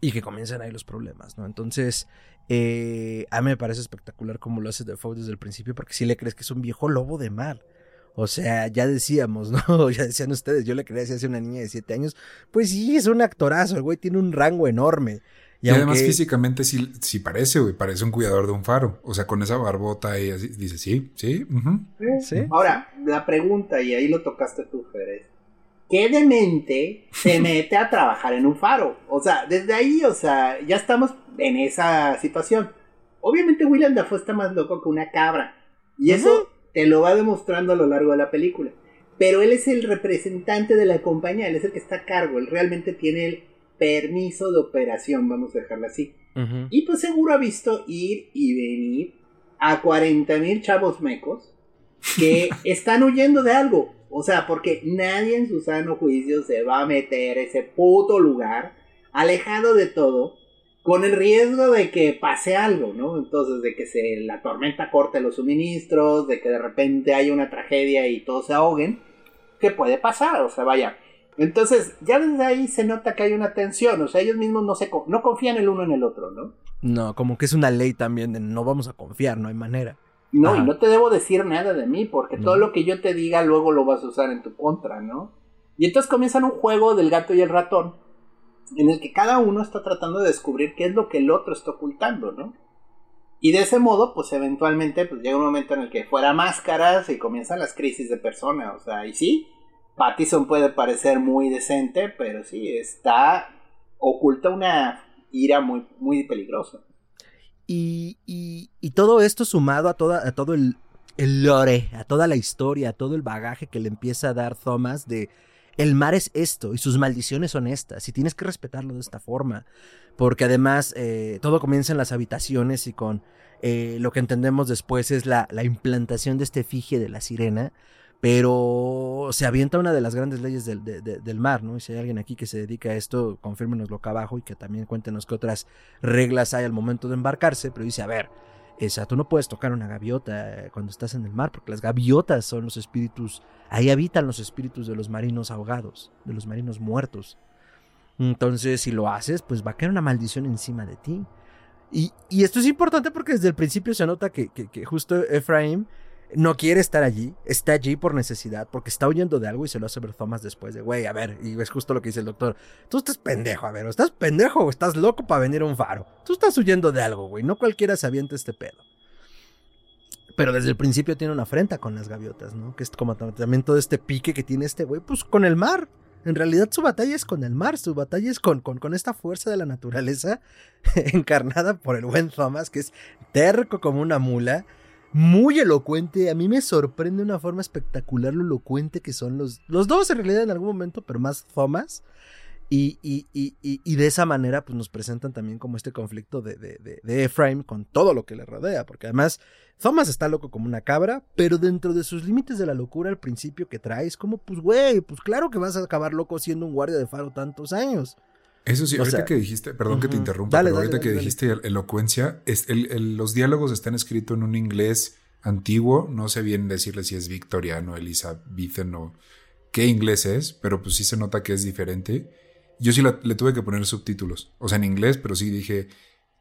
y que comienzan ahí los problemas, ¿no? Entonces, eh, a mí me parece espectacular cómo lo hace Defoe desde el principio, porque si le crees que es un viejo lobo de mar. O sea, ya decíamos, ¿no? [laughs] Ya decían ustedes, yo le creía si hace una niña de 7 años. Pues sí, es un actorazo, el güey tiene un rango enorme. Y, además físicamente sí, sí, parece, güey, parece un cuidador de un faro. O sea, con esa barbota y así, dice, sí, sí, sí. Ahora, la pregunta, y ahí lo tocaste tú, Fer, ¿qué demente se [laughs] mete a trabajar en un faro? O sea, desde ahí, o sea, ya estamos en esa situación. Obviamente William Dafoe está más loco que una cabra. Y eso te lo va demostrando a lo largo de la película. Pero él es el representante de la compañía, él es el que está a cargo, él realmente tiene el permiso de operación, vamos a dejarlo así. Y pues seguro ha visto ir y venir a 40 mil chavos mecos que [laughs] están huyendo de algo. O sea, porque nadie en su sano juicio se va a meter a ese puto lugar, alejado de todo, con el riesgo de que pase algo, ¿no? Entonces, de que se la tormenta corte los suministros, de que de repente haya una tragedia y todos se ahoguen, ¿qué puede pasar, o sea, vaya. Entonces, ya desde ahí se nota que hay una tensión, o sea, ellos mismos no se no confían el uno en el otro, ¿no? No, como que es una ley también de no vamos a confiar, no hay manera. No, y no te debo decir nada de mí, porque todo lo que yo te diga luego lo vas a usar en tu contra, ¿no? Y entonces comienzan un juego del gato y el ratón, en el que cada uno está tratando de descubrir qué es lo que el otro está ocultando, ¿no? Y de ese modo, pues eventualmente pues, llega un momento en el que fuera máscaras y comienzan las crisis de persona, o sea, y sí, Pattison puede parecer muy decente, pero sí, está oculta una ira muy, muy peligrosa. Y, y, todo esto sumado a, toda, a todo el, el lore, a toda la historia, a todo el bagaje que le empieza a dar Thomas de el mar es esto y sus maldiciones son estas y tienes que respetarlo de esta forma. Porque además eh, todo comienza en las habitaciones y con eh, lo que entendemos después es la, implantación de este efigie de la sirena. Pero se avienta una de las grandes leyes del, del, mar, ¿no? Y si hay alguien aquí que se dedica a esto, confírmenoslo acá abajo y que también cuéntenos qué otras reglas hay al momento de embarcarse. Pero dice, a ver, esa, tú no puedes tocar una gaviota cuando estás en el mar, porque las gaviotas son los espíritus, ahí habitan los espíritus de los marinos ahogados, de los marinos muertos. Entonces, si lo haces, pues va a caer una maldición encima de ti. Y, esto es importante porque desde el principio se nota que, que justo Efraim no quiere estar allí, está allí por necesidad, porque está huyendo de algo y se lo hace ver Thomas después de, güey, a ver, y es justo lo que dice el doctor, tú estás pendejo, a ver, o estás pendejo o estás loco para venir a un faro, tú estás huyendo de algo, güey, no cualquiera se avienta este pedo. Pero desde el principio tiene una afrenta con las gaviotas, ¿no? Que es como también todo este pique que tiene este güey, pues con el mar. En realidad su batalla es con el mar, su batalla es con, con, con, esta fuerza de la naturaleza [laughs] encarnada por el buen Thomas, que es terco como una mula, muy elocuente. A mí me sorprende de una forma espectacular lo elocuente que son los, los dos en realidad en algún momento, pero más Thomas. Y, y, y, y, de esa manera pues nos presentan también como este conflicto de, de, de, Ephraim con todo lo que le rodea, porque además Thomas está loco como una cabra, pero dentro de sus límites de la locura al principio que traes, como pues güey, pues claro que vas a acabar loco siendo un guardia de faro tantos años. Eso sí, ahorita que dijiste, perdón que te interrumpa, pero ahorita que dijiste elocuencia, es, el, los diálogos están escritos en un inglés antiguo, no sé bien decirle si es victoriano, Elizabethan o qué inglés es, pero pues sí se nota que es diferente. Yo sí le tuve que poner subtítulos, o sea, en inglés, pero sí dije,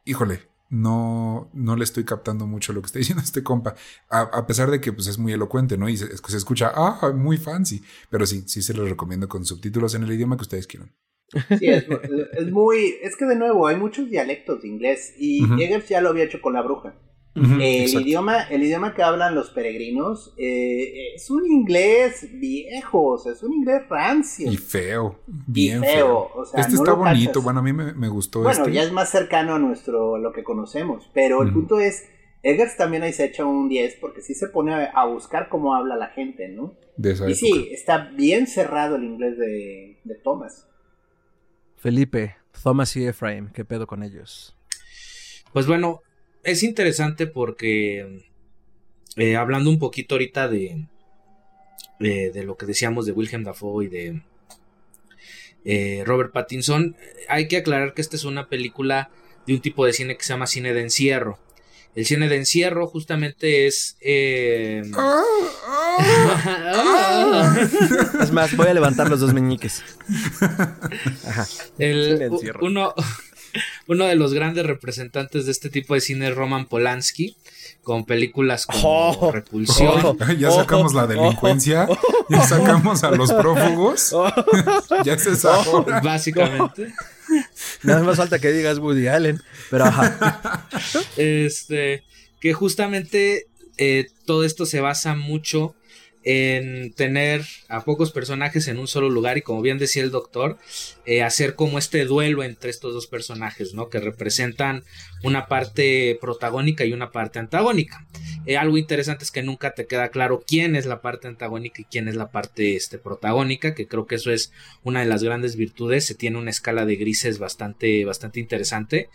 híjole, no, no le estoy captando mucho lo que está [laughs] diciendo este compa, a, pesar de que pues, es muy elocuente, ¿no? Y se, se escucha, ah, muy fancy, pero sí, sí se lo recomiendo con subtítulos en el idioma que ustedes quieran. Sí, es, muy. Es que de nuevo, hay muchos dialectos de inglés y uh ya lo había hecho con la bruja. el, idioma, el idioma que hablan los peregrinos eh, es un inglés viejo, o sea, es un inglés rancio. Y feo, bien feo. este está bonito, bueno, a mí me, gustó Bueno, este. ya es más cercano a nuestro, lo que conocemos, pero el punto es Eggers también ahí se echa un 10 porque sí se pone a buscar cómo habla la gente, ¿no? De esa Y época. sí, está bien cerrado el inglés de, de Thomas. Felipe, Thomas y Ephraim, ¿qué pedo con ellos? Pues bueno, es interesante porque eh, hablando un poquito ahorita de, de, lo que decíamos de William Dafoe y de eh, Robert Pattinson, hay que aclarar que esta es una película de un tipo de cine que se llama cine de encierro. El cine de encierro justamente es... eh, [laughs] Es más, voy a levantar los dos meñiques. Ajá. El- Cine de encierro. uno, [laughs] uno de los grandes representantes de este tipo de cine es Roman Polanski, con películas como Oh, Repulsión. [laughs] oh. Ya sacamos la delincuencia, ya sacamos a los prófugos, ya se sacó. Básicamente. Nada más falta que digas Woody Allen. Pero ajá. [laughs] Este, que justamente eh, todo esto se basa mucho en tener a pocos personajes en un solo lugar y como bien decía el doctor, eh, hacer como este duelo entre estos dos personajes, ¿no? Que representan una parte protagónica y una parte antagónica. Eh, algo interesante es que nunca te queda claro quién es la parte antagónica y quién es la parte este, protagónica, que creo que eso es una de las grandes virtudes. Se tiene una escala de grises bastante, bastante interesante.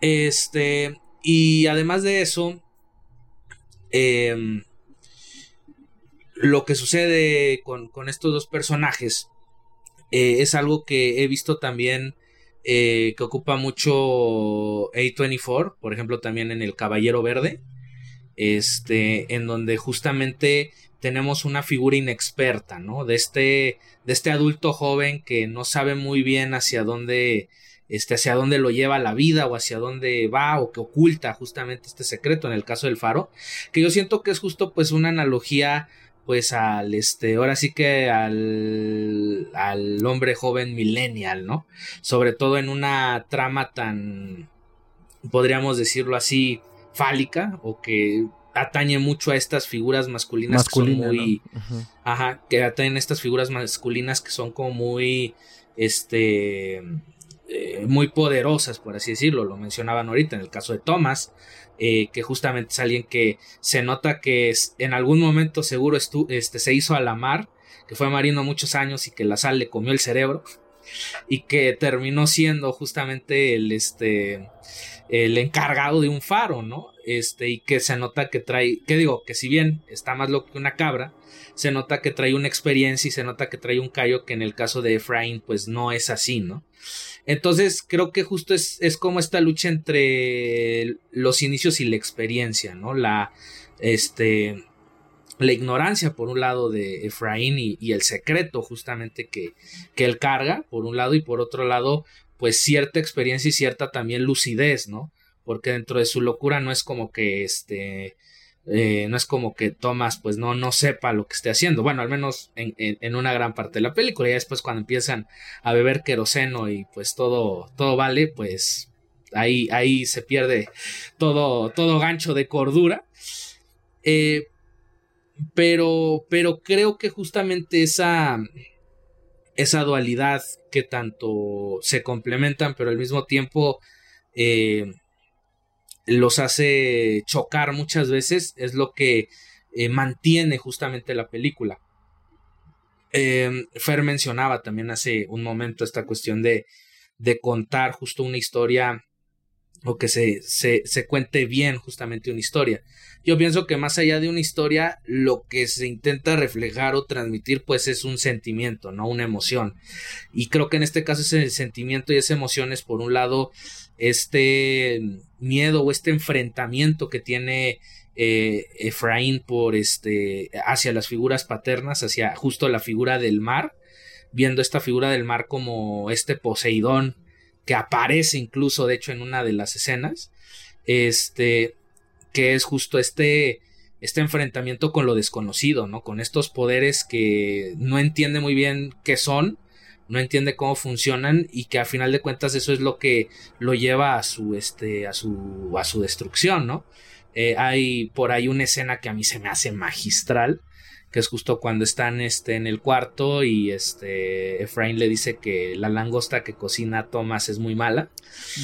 Este, y además de eso, em, lo que sucede con, con estos dos personajes eh, es algo que he visto también eh, que ocupa mucho A24, por ejemplo, también en El Caballero Verde, este, en donde justamente tenemos una figura inexperta, ¿no? De este, de este adulto joven que no sabe muy bien hacia dónde, este, hacia dónde lo lleva la vida o hacia dónde va o que oculta justamente este secreto en el caso del faro, que yo siento que es justo pues una analogía pues al este ahora sí que al al hombre joven millennial, ¿no? Sobre todo en una trama tan podríamos decirlo así fálica o que atañe mucho a estas figuras masculinas Masculina, que son muy. Ajá, que atañen estas figuras masculinas que son como muy, este, eh, muy poderosas, por así decirlo. Lo mencionaban ahorita en el caso de Thomas, eh, que justamente es alguien que se nota que en algún momento seguro estu- este, se hizo a la mar, que fue marino muchos años y que la sal le comió el cerebro y que terminó siendo justamente el, este, el encargado de un faro, ¿no? Este, y que se nota que trae, que digo, que si bien está más loco que una cabra, se nota que trae una experiencia y se nota que trae un callo que en el caso de Efraín pues no es así, ¿no? Entonces creo que justo es, es como esta lucha entre los inicios y la experiencia, ¿no? La, este, la ignorancia por un lado de Efraín y, y el secreto justamente que, que él carga por un lado y por otro lado pues cierta experiencia y cierta también lucidez, ¿no? Porque dentro de su locura no es como que este eh, no es como que Thomas pues no, no sepa lo que esté haciendo. Bueno, al menos en, en- una gran parte de la película. Ya después cuando empiezan a beber queroseno y pues todo, todo vale, pues ahí, ahí se pierde todo, todo gancho de cordura. Eh, pero, pero creo que justamente esa, esa dualidad que tanto se complementan, pero al mismo tiempo eh, los hace chocar muchas veces, es lo que eh, mantiene justamente la película. Eh, Fer mencionaba también hace un momento esta cuestión de, de contar justo una historia o que se, se, se cuente bien justamente una historia. Yo pienso que más allá de una historia, lo que se intenta reflejar o transmitir, pues es un sentimiento, no una emoción. Y creo que en este caso ese sentimiento y esa emoción es, por un lado, este miedo o este enfrentamiento que tiene eh, Efraín por este hacia las figuras paternas, hacia justo la figura del mar, viendo esta figura del mar como este Poseidón que aparece incluso de hecho en una de las escenas, este que es justo este este enfrentamiento con lo desconocido, ¿no? Con estos poderes que no entiende muy bien qué son, no entiende cómo funcionan y que a final de cuentas eso es lo que lo lleva a su este a su a su destrucción, ¿no? Eh, hay por ahí una escena que a mí se me hace magistral que es justo cuando están este, en el cuarto y este Efraín le dice que la langosta que cocina Thomas es muy mala.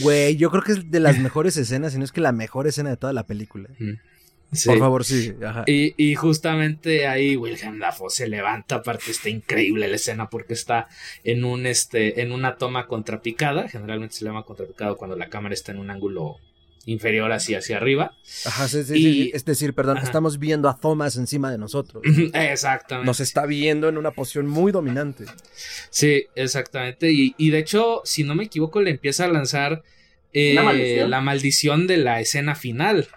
Güey, yo creo que es de las mejores escenas, si no es que la mejor escena de toda la película. Por favor, sí. Y, justamente ahí William Dafoe se levanta, aparte está increíble la escena porque está en un este en una toma contrapicada, generalmente se llama contrapicado cuando la cámara está en un ángulo inferior así hacia arriba. Ajá, sí, sí, Es decir, perdón, estamos viendo a Thomas encima de nosotros. [laughs] Exactamente. Nos está viendo en una posición muy dominante. Sí, exactamente. Y, y de hecho, si no me equivoco, le empieza a lanzar eh, la maldición de la escena final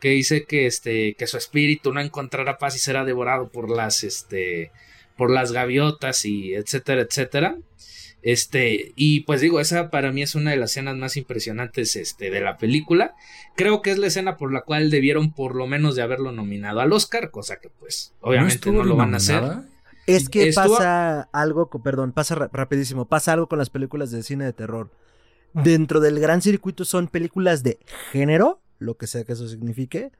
que dice que este que su espíritu no encontrará paz y será devorado por las este por las gaviotas y etcétera etcétera. Este y pues digo esa para mí es una de las escenas más impresionantes este de la película. Creo que es la escena por la cual debieron por lo menos de haberlo nominado al Oscar cosa que pues obviamente no, lo van a hacer. es que pasa algo perdón pasa rapidísimo pasa algo con las películas de cine de terror. Dentro del gran circuito son películas de género lo que sea que eso signifique,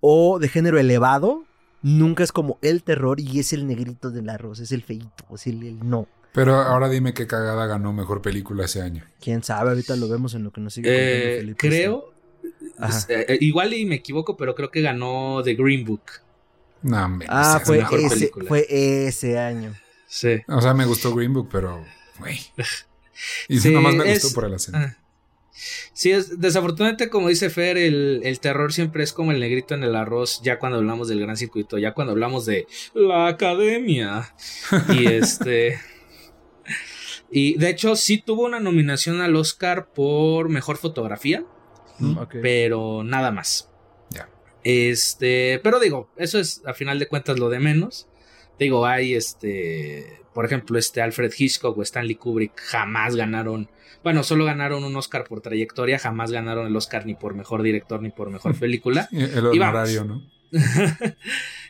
o de género elevado, nunca es como el terror y es el negrito del arroz, es el feito, es el, no. Pero ahora dime qué cagada ganó mejor película ese año. Quién sabe, ahorita lo vemos en lo que nos sigue. Eh, creo, pues, eh, igual y me equivoco, pero creo que ganó The Green Book. No, ah, fue ese, fue ese año. Sí. O sea, me gustó Green Book, pero, güey. [laughs] Y sí, nomás me gustó por el acento. Sí, es, desafortunadamente, como dice Fer, el, terror siempre es como el negrito en el arroz, ya cuando hablamos del gran circuito, ya cuando hablamos de la academia. y [laughs] este. Y de hecho, sí tuvo una nominación al Oscar por mejor fotografía, mm, pero nada más. Este, pero digo, eso es a final de cuentas lo de menos. Digo, hay este, por ejemplo, este Alfred Hitchcock o Stanley Kubrick jamás ganaron bueno, solo ganaron un Oscar por trayectoria, jamás ganaron el Oscar ni por mejor director ni por mejor [laughs] película. el honorario, ¿no? [laughs]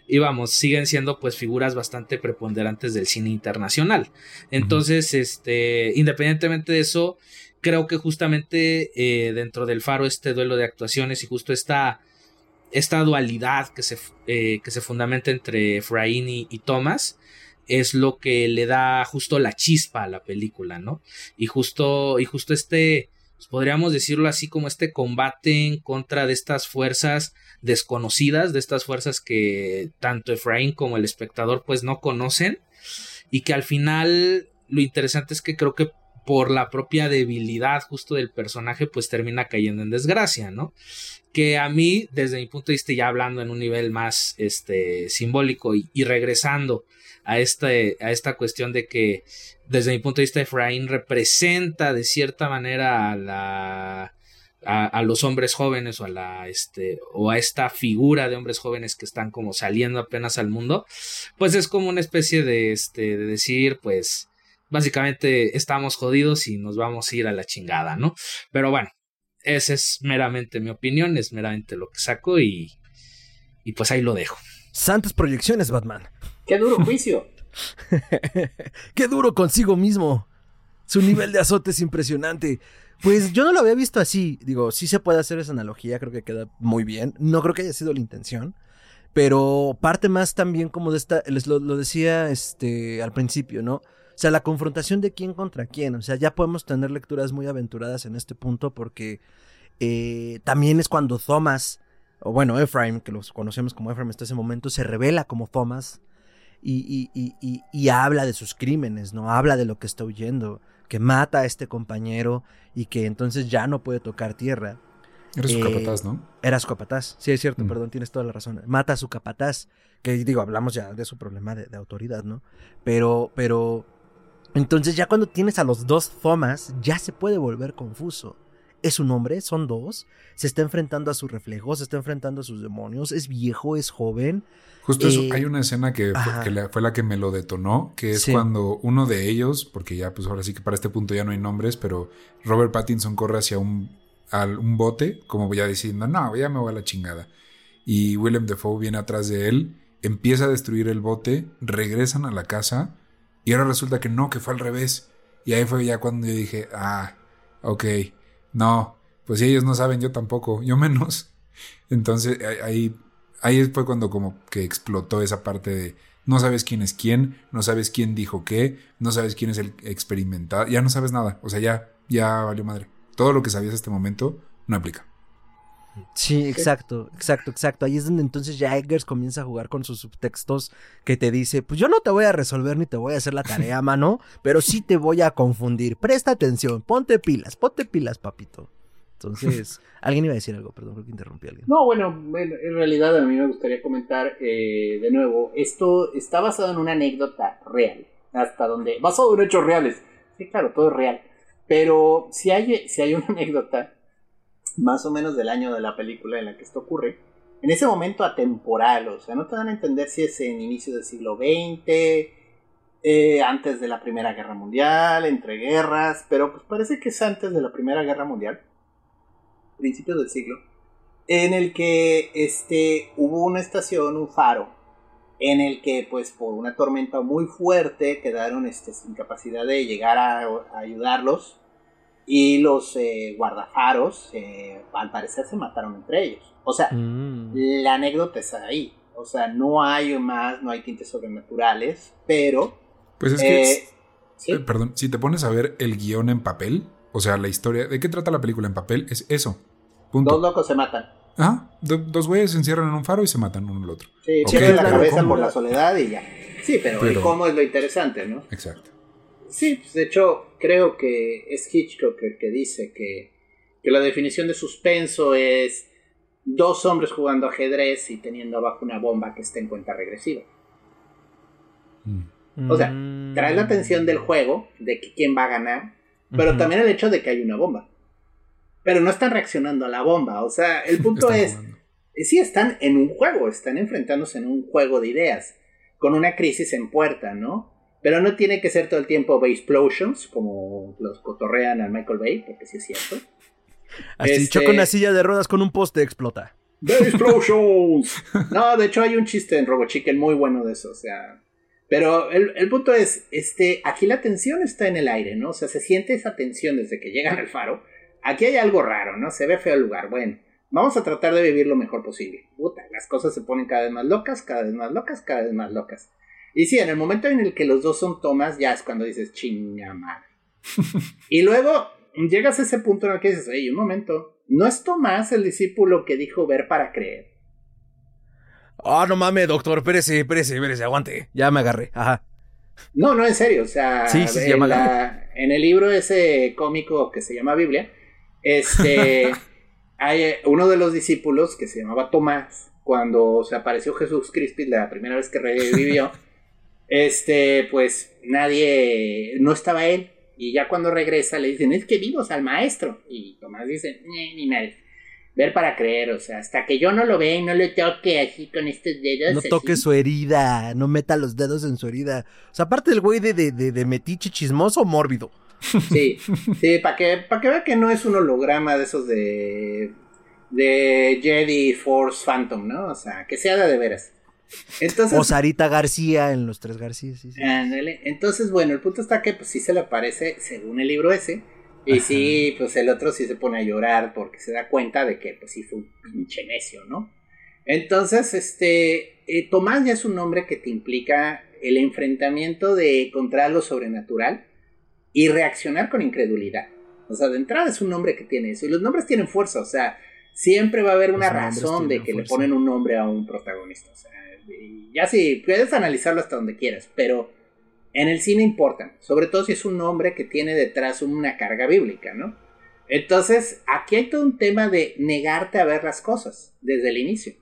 y vamos, siguen siendo pues figuras bastante preponderantes del cine internacional. Entonces, este, independientemente de eso, creo que justamente eh, dentro del faro este duelo de actuaciones y justo esta, esta dualidad que se, eh, que se fundamenta entre Efraín y, y Thomas, es lo que le da justo la chispa a la película, ¿no? Y justo, y justo este, pues, podríamos decirlo así como este combate en contra de estas fuerzas desconocidas, de estas fuerzas que tanto Efraín como el espectador pues no conocen y que al final lo interesante es que creo que por la propia debilidad justo del personaje pues termina cayendo en desgracia, ¿no? Que a mí desde mi punto de vista ya hablando en un nivel más este simbólico y, regresando a, este, a esta cuestión de que desde mi punto de vista Efraín representa de cierta manera a la a, los hombres jóvenes o a la este o a esta figura de hombres jóvenes que están como saliendo apenas al mundo pues es como una especie de este de decir pues básicamente estamos jodidos y nos vamos a ir a la chingada no pero bueno esa es meramente mi opinión es meramente lo que saco y y pues ahí lo dejo santas proyecciones Batman Qué duro [laughs] juicio. Qué duro consigo mismo. Su nivel de azote es impresionante. Pues yo no lo había visto así. Digo, sí se puede hacer esa analogía, creo que queda muy bien. No creo que haya sido la intención. Pero parte más también como de esta, les lo, decía este al principio, ¿no? O sea, la confrontación de quién contra quién. O sea, ya podemos tener lecturas muy aventuradas en este punto porque eh, también es cuando Thomas, o bueno, Ephraim, que los conocemos como Ephraim hasta ese momento, se revela como Thomas y, y, y, y, habla de sus crímenes, ¿no? Habla de lo que está huyendo, que mata a este compañero y que entonces ya no puede tocar tierra. Era su eh, capataz, ¿no? Era su capataz, sí, es cierto, mm. perdón, tienes toda la razón. Mata a su capataz, que digo, hablamos ya de su problema de, de autoridad, ¿no? Pero, pero, entonces ya cuando tienes a los dos Thomas, ya se puede volver confuso es un hombre, son dos, se está enfrentando a su reflejo, se está enfrentando a sus demonios, es viejo, es joven. Justo eso, eh, hay una escena que, fue, la que me lo detonó, que es cuando uno de ellos, porque ya pues ahora sí que para este punto ya no hay nombres, pero Robert Pattinson corre hacia un, un bote, como ya diciendo, no, ya me voy a la chingada. Y Willem Dafoe viene atrás de él, empieza a destruir el bote, regresan a la casa y ahora resulta que no, que fue al revés. Y ahí fue ya cuando yo dije, ah, ok no, pues si ellos no saben, yo tampoco, yo menos. [laughs] Entonces ahí, ahí fue cuando como que explotó esa parte de, No sabes quién es quién, no sabes quién dijo qué, no sabes quién es el experimentado, ya no sabes nada. O sea, ya, ya valió madre. Todo lo que sabías hasta este momento no aplica. [laughs] Sí, exacto, exacto, exacto. Ahí es donde entonces ya Eggers comienza a jugar con sus subtextos que te dice, pues yo no te voy a resolver ni te voy a hacer la tarea, [laughs] mano, pero sí te voy a confundir. Presta atención, ponte pilas, ponte pilas, papito. Entonces, [laughs] alguien iba a decir algo, perdón, creo que interrumpí a alguien. No, bueno, en realidad a mí me gustaría comentar eh, de nuevo, esto está basado en una anécdota real, hasta donde, basado en hechos reales. Sí, claro, todo es real. Pero si hay, si hay una anécdota más o menos del año de la película en la que esto ocurre, en ese momento atemporal, o sea, no te dan a entender si es en inicio del siglo XX, eh, antes de la Primera Guerra Mundial, entre guerras, pero pues parece que es antes de la Primera Guerra Mundial, principios del siglo, en el que este, hubo una estación, un faro, en el que pues por una tormenta muy fuerte quedaron este, sin capacidad de llegar a ayudarlos y los eh, guardafaros, eh, al parecer, se mataron entre ellos. O sea, mm. la anécdota está ahí. O sea, no hay más, no hay tintes sobrenaturales, pero... Pues es que... Eh, perdón, si te pones a ver el guion en papel, o sea, la historia, ¿de qué trata la película en papel? Es eso. Punto. Dos locos se matan. Ah, dos güeyes se encierran en un faro y se matan uno al otro. Sí, okay, la cabeza por la soledad y ya. Sí, pero, pero, cómo es lo interesante, ¿no? Exacto. Sí, pues de hecho creo que es Hitchcock el que dice que, que, la definición de suspenso es dos hombres jugando ajedrez y teniendo abajo una bomba que esté en cuenta regresiva. Mm. O sea, trae la atención del juego, de que quién va a ganar, pero también el hecho de que hay una bomba. Pero no están reaccionando a la bomba, o sea, el punto es, eh, sí están en un juego, están enfrentándose en un juego de ideas, con una crisis en puerta, ¿no? Pero no tiene que ser todo el tiempo Explosions, como los cotorrean al Michael Bay, porque sí es cierto. Así este... choca una silla de ruedas con un poste, explota. Explosions. [laughs] no, de hecho hay un chiste en Robo Chicken muy bueno de eso, o sea. Pero el, el, punto es, este, aquí la tensión está en el aire, ¿no? O sea, se siente esa tensión desde que llegan al faro. Aquí hay algo raro, ¿no? Se ve feo el lugar. Bueno, vamos a tratar de vivir lo mejor posible. Puta, las cosas se ponen cada vez más locas, cada vez más locas, cada vez más locas. Y sí, en el momento en el que los dos son Tomás, ya es cuando dices, chinga madre. [laughs] y luego llegas a ese punto en el que dices, oye, un momento, ¿no es Tomás el discípulo que dijo ver para creer? Ah, no mames, doctor, espérese, espérese, espérese, aguante. Ya me agarré, ajá. No, no, en serio, o sea, sí, sí, en, en, el libro ese cómico que se llama Biblia, este, [laughs] hay uno de los discípulos que se llamaba Tomás, cuando se apareció Jesús Cristo la primera vez que revivió, [laughs] este, pues nadie, no estaba él. Y ya cuando regresa le dicen, es que vimos al maestro. Y Tomás dice, ni madre. Ver para creer, o sea, hasta que yo no lo vea y no le toque así con estos dedos. No toque su herida, no meta los dedos en su herida. O sea, aparte del güey de, de, de, metiche chismoso mórbido. Sí, [laughs] sí, para que, para que vea que no es un holograma de esos de. de Jedi Force Phantom, ¿no? O sea, que sea de, de veras. Entonces, o Sarita García en los tres García. Sí, sí. Entonces, bueno, el punto está que pues sí se le aparece según el libro ese. Y sí, pues el otro sí se pone a llorar porque se da cuenta de que pues sí fue un pinche necio, ¿no? Entonces, este, eh, Tomás ya es un nombre que te implica el enfrentamiento de contra lo sobrenatural y reaccionar con incredulidad. O sea, de entrada es un nombre que tiene eso. Y los nombres tienen fuerza, o sea, siempre va a haber una razón de que le ponen un nombre a un protagonista. O sea, ya sí, puedes analizarlo hasta donde quieras, pero en el cine importa, sobre todo si es un hombre que tiene detrás una carga bíblica, ¿no? Entonces, aquí hay todo un tema de negarte a ver las cosas desde el inicio,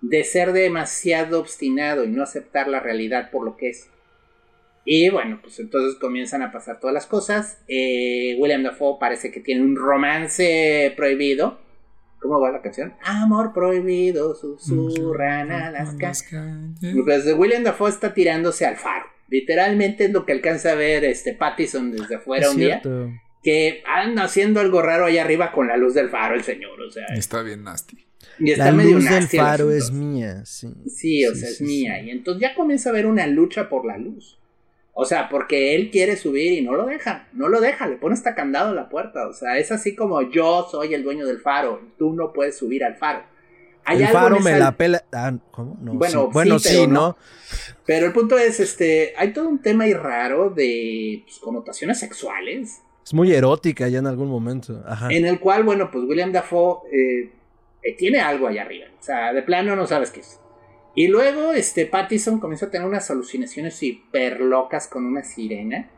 de ser demasiado obstinado y no aceptar la realidad por lo que es. Y bueno, pues entonces comienzan a pasar todas las cosas. Eh, William Dafoe parece que tiene un romance prohibido ¿Cómo va la canción? Amor prohibido, susurran a las calles. Pues William Dafoe está tirándose al faro. Literalmente es lo que alcanza a ver este Pattison desde afuera un día. Que anda haciendo algo raro allá arriba con la luz del faro el señor. O sea, está bien nasty. Y está la luz del faro es mía, sí. Sí, o sea, es mía. Y entonces ya comienza a haber una lucha por la luz. O sea, porque él quiere subir y no lo deja, no lo deja, le pone hasta candado a la puerta. O sea, es así como yo soy el dueño del faro, tú no puedes subir al faro. Hay el faro me la pela. Ah, ¿cómo? No, Bueno, sí. Bueno, sí, sí, pero ¿no? no. Pero el punto es, este, hay todo un tema ahí raro de pues, connotaciones sexuales, Es muy erótica ya en algún momento. Ajá. en el cual, bueno, pues William Dafoe eh, eh, tiene algo allá arriba. O sea, de plano no sabes qué es. Y luego, este, Pattison comienza a tener unas alucinaciones hiper locas con una sirena.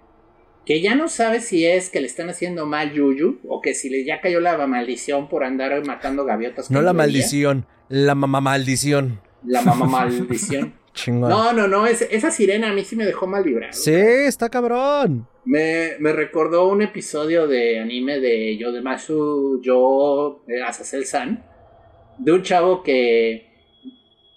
Que ya no sabe si es que le están haciendo mal Yuyu o que si le ya cayó la maldición por andar matando gaviotas. No la veía. maldición, la mamá maldición. La mamá maldición. [laughs] Chingón. No, no, no, es- esa sirena a mí sí me dejó mal vibrado. Sí, está cabrón. Me, me recordó un episodio de anime de Yodemasu Yo eh, Azazel-san, de un chavo que,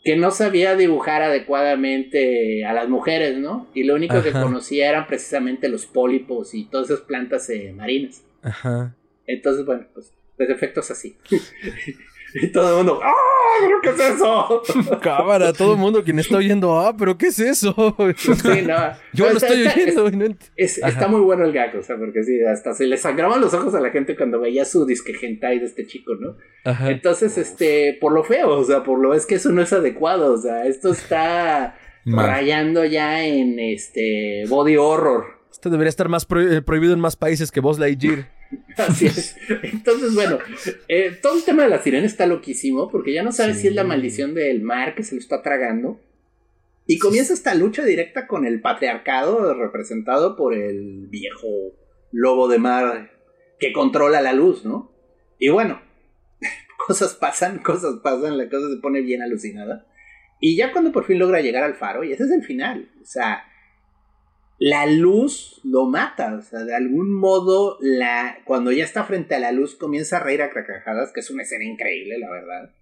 que no sabía dibujar adecuadamente a las mujeres, ¿no? Y lo único que conocía eran precisamente los pólipos y todas esas plantas eh, marinas. Ajá. Entonces, bueno, pues, pues efectos así. [laughs] y todo el mundo, ¡ah! ¿Pero qué es eso? [laughs] Cámara, todo el mundo quien está oyendo, ah, pero ¿qué es eso? Sí, no. [laughs] Yo No, lo está- estoy está- oyendo. no Es- está muy bueno el gag, o sea, porque sí, hasta se le sangraban los ojos a la gente cuando veía su disque hentai de este chico, ¿no? Ajá. Entonces, este, por lo feo, o sea, por lo es que eso no es adecuado, o sea, esto está rayando ya en este body horror. Esto debería estar más pro- eh, prohibido en más países que Buzz Lightyear. [laughs] Así es. Entonces, bueno, eh, todo el tema de la sirena está loquísimo, porque ya no sabes Sí. si es la maldición del mar que se lo está tragando. Y comienza esta lucha directa con el patriarcado representado por el viejo lobo de mar que controla la luz, ¿no? Y bueno, [laughs] cosas pasan, cosas pasan, la cosa se pone bien alucinada. Y ya cuando por fin logra llegar al faro, y ese es el final, o sea, la luz lo mata, o sea, de algún modo, la, cuando ya está frente a la luz comienza a reír a carcajadas, que es una escena increíble, la verdad.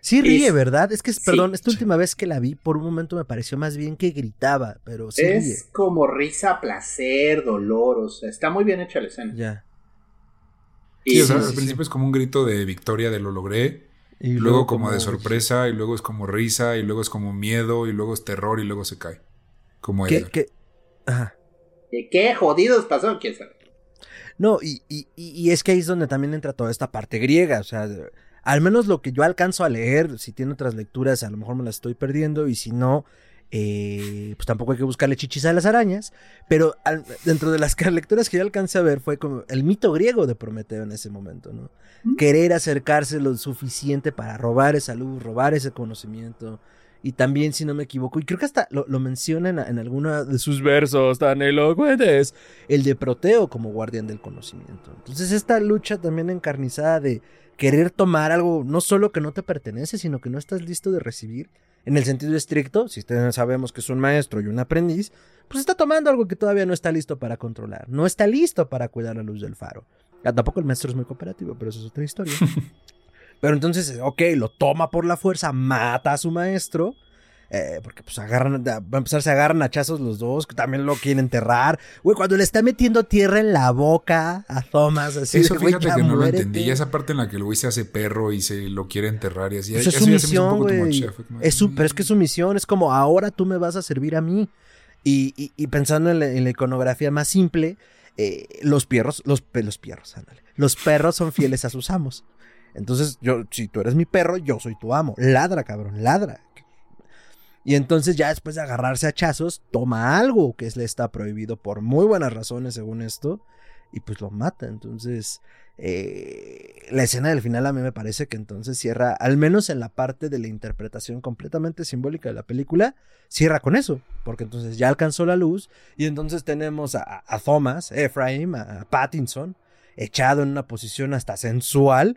Sí ríe, Es- ¿verdad? Es que, sí, perdón, esta sí. última vez que la vi, por un momento me pareció más bien que gritaba, pero sí ríe. es como risa, placer, dolor, o sea, está muy bien hecha la escena. Ya. Sí, o sea, sí, al sí, principio es como un grito de victoria de lo logré, Y luego como de sorpresa, y luego es como risa, y luego es como miedo, y luego es terror, y luego se cae. Como ¿Qué, Edgar. Ajá. ¿De ¿Qué jodidos pasó? ¿Quién sabe? No, y, y, y es que ahí es donde también entra toda esta parte griega, o sea, al menos lo que yo alcanzo a leer, si tiene otras lecturas, a lo mejor me las estoy perdiendo, y si no, eh, pues tampoco hay que buscarle chichis a las arañas, pero al- dentro de las [laughs] lecturas que yo alcancé a ver fue como el mito griego de Prometeo en ese momento, ¿no? Querer acercarse lo suficiente para robar esa luz, robar ese conocimiento. Y también, si no me equivoco, y creo que hasta lo, lo menciona en, en de sus versos tan elocuentes, el de Proteo como guardián del conocimiento. Entonces esta lucha también encarnizada de querer tomar algo no solo que no te pertenece, sino que no estás listo de recibir, en el sentido estricto, si ustedes sabemos que es un maestro y un aprendiz, pues está tomando algo que todavía no está listo para controlar, no está listo para cuidar la luz del faro. Ah, Tampoco el maestro es muy cooperativo, pero eso es otra historia. [laughs] pero entonces, ok, lo toma por la fuerza, mata a su maestro. eh, porque pues agarran, va a empezar, se agarran hachazos los dos, que también lo quieren enterrar. Güey, cuando le está metiendo tierra en la boca a Thomas, así Eso de, fíjate que no lo entendí. Y esa parte en la que el güey se hace perro y se lo quiere enterrar y así. Pues es su misión, güey. Es su, mm. pero es que es su misión es como ahora tú me vas a servir a mí. Y, y- y pensando en la, en la iconografía más simple, eh, los perros, los, los perros, ándale. Los perros son fieles a sus amos. Entonces, yo, si tú eres mi perro, yo soy tu amo. Ladra, cabrón, ladra. Y entonces ya después de agarrarse a hachazos, toma algo que le está prohibido por muy buenas razones según esto, y pues lo mata. Entonces, eh, la escena del final a mí me parece que entonces cierra, al menos en la parte de la interpretación completamente simbólica de la película, cierra con eso, porque entonces ya alcanzó la luz y entonces tenemos a, a Thomas, Ephraim, a Pattinson, echado en una posición hasta sensual,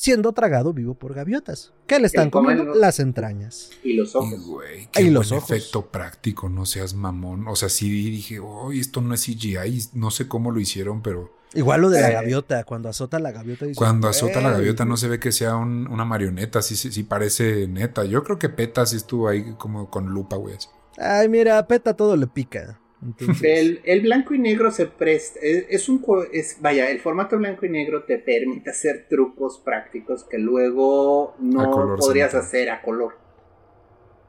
siendo tragado vivo por gaviotas, que le están comiendo los- las entrañas. Y los Y, ojos. güey, Ay, qué los buen ojos. efecto práctico, no seas mamón. O sea, sí dije, uy, esto no es CGI, no sé cómo lo hicieron, pero Igual lo de la Eh. gaviota, cuando azota la gaviota. dices, cuando azota la gaviota no se ve que sea un- una marioneta, sí, sí, sí parece neta. Yo creo que Peta sí estuvo ahí como con lupa, güey. Ay, mira, a Peta todo le pica. Entonces, El, el blanco y negro se presta. Es, es un. Es, vaya, el formato blanco y negro te permite hacer trucos prácticos que luego no podrías hacer a color.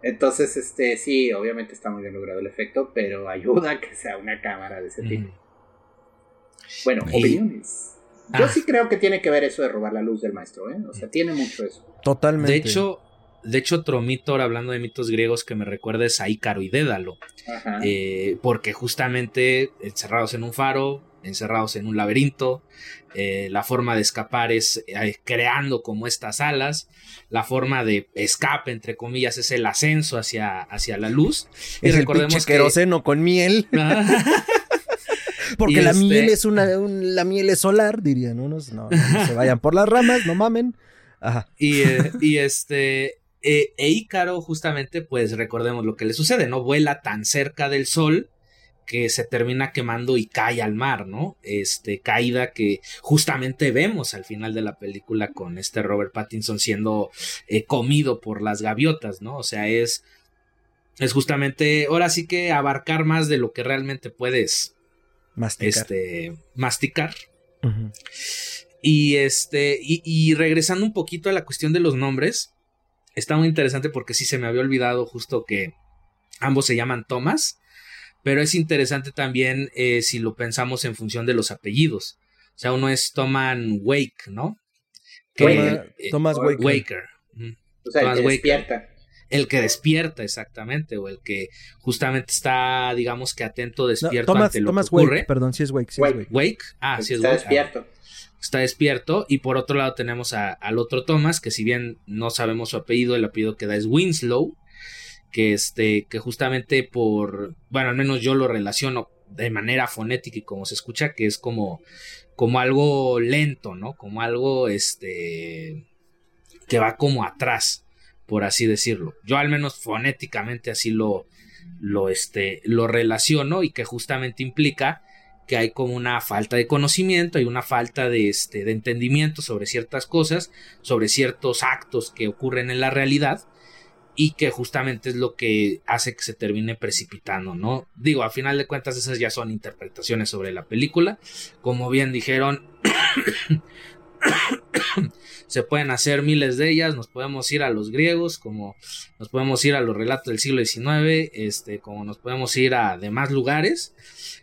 Entonces, este, sí, obviamente está muy bien logrado el efecto, pero [laughs] ayuda a que sea una cámara de ese tipo. Ujú. Bueno, Y- opiniones. Yo Ah. sí creo que tiene que ver eso de robar la luz del maestro, ¿eh? O sea, tiene mucho eso. Totalmente. De hecho, de hecho, otro mito, ahora hablando de mitos griegos que me recuerda es a Ícaro y Dédalo. Ajá. Eh, porque justamente encerrados en un faro, encerrados en un laberinto, eh, la forma de escapar es eh, creando como estas alas, la forma de escape, entre comillas, es el ascenso hacia, hacia la luz. Y es el recordemos que- queroseno con miel. [laughs] [laughs] Porque Y la este- miel es una, un- la miel es solar, dirían unos. No, no, no se vayan por las ramas, no mamen. Ajá. Y, eh, y este. Eh, e Ícaro, justamente, pues recordemos lo que le sucede, ¿no? Vuela tan cerca del sol que se termina quemando y cae al mar, ¿no? Este, caída que justamente vemos al final de la película con este Robert Pattinson siendo eh, comido por las gaviotas, ¿no? O sea, es. Es justamente, ahora sí que abarcar más de lo que realmente puedes Masticar. este, masticar. Y este, y, y regresando un poquito a la cuestión de los nombres, está muy interesante porque sí se me había olvidado justo que ambos se llaman Thomas, pero es interesante también eh, si lo pensamos en función de los apellidos. O sea, uno es Thoman Wake, ¿no? Que, Toma- eh, Thomas Waker. O sea, el Thomas que Waker. despierta. El que despierta, exactamente, o el que justamente está, digamos que atento, No, despierto Thomas, ante lo Thomas que ocurre. Wake, perdón, sí es Wake, sí Wake. es Wake. Wake, ah, el sí que es está Wake. Ah, despierto. Está despierto y por otro lado tenemos al otro Thomas que si bien no sabemos su apellido el apellido que da es Winslow que este que justamente por bueno al menos yo lo relaciono de manera fonética y como se escucha que es como como algo lento no como algo este que va como atrás por así decirlo. Yo al menos fonéticamente así lo lo este lo relaciono y que justamente implica que hay como una falta de conocimiento, hay una falta de, este, de entendimiento sobre ciertas cosas, sobre ciertos actos que ocurren en la realidad y que justamente es lo que hace que se termine precipitando, ¿no? Digo, a final de cuentas esas ya son interpretaciones sobre la película, como bien dijeron, [coughs] se pueden hacer miles de ellas, nos podemos ir a los griegos, como nos podemos ir a los relatos del siglo XIX, este, como nos podemos ir a demás lugares,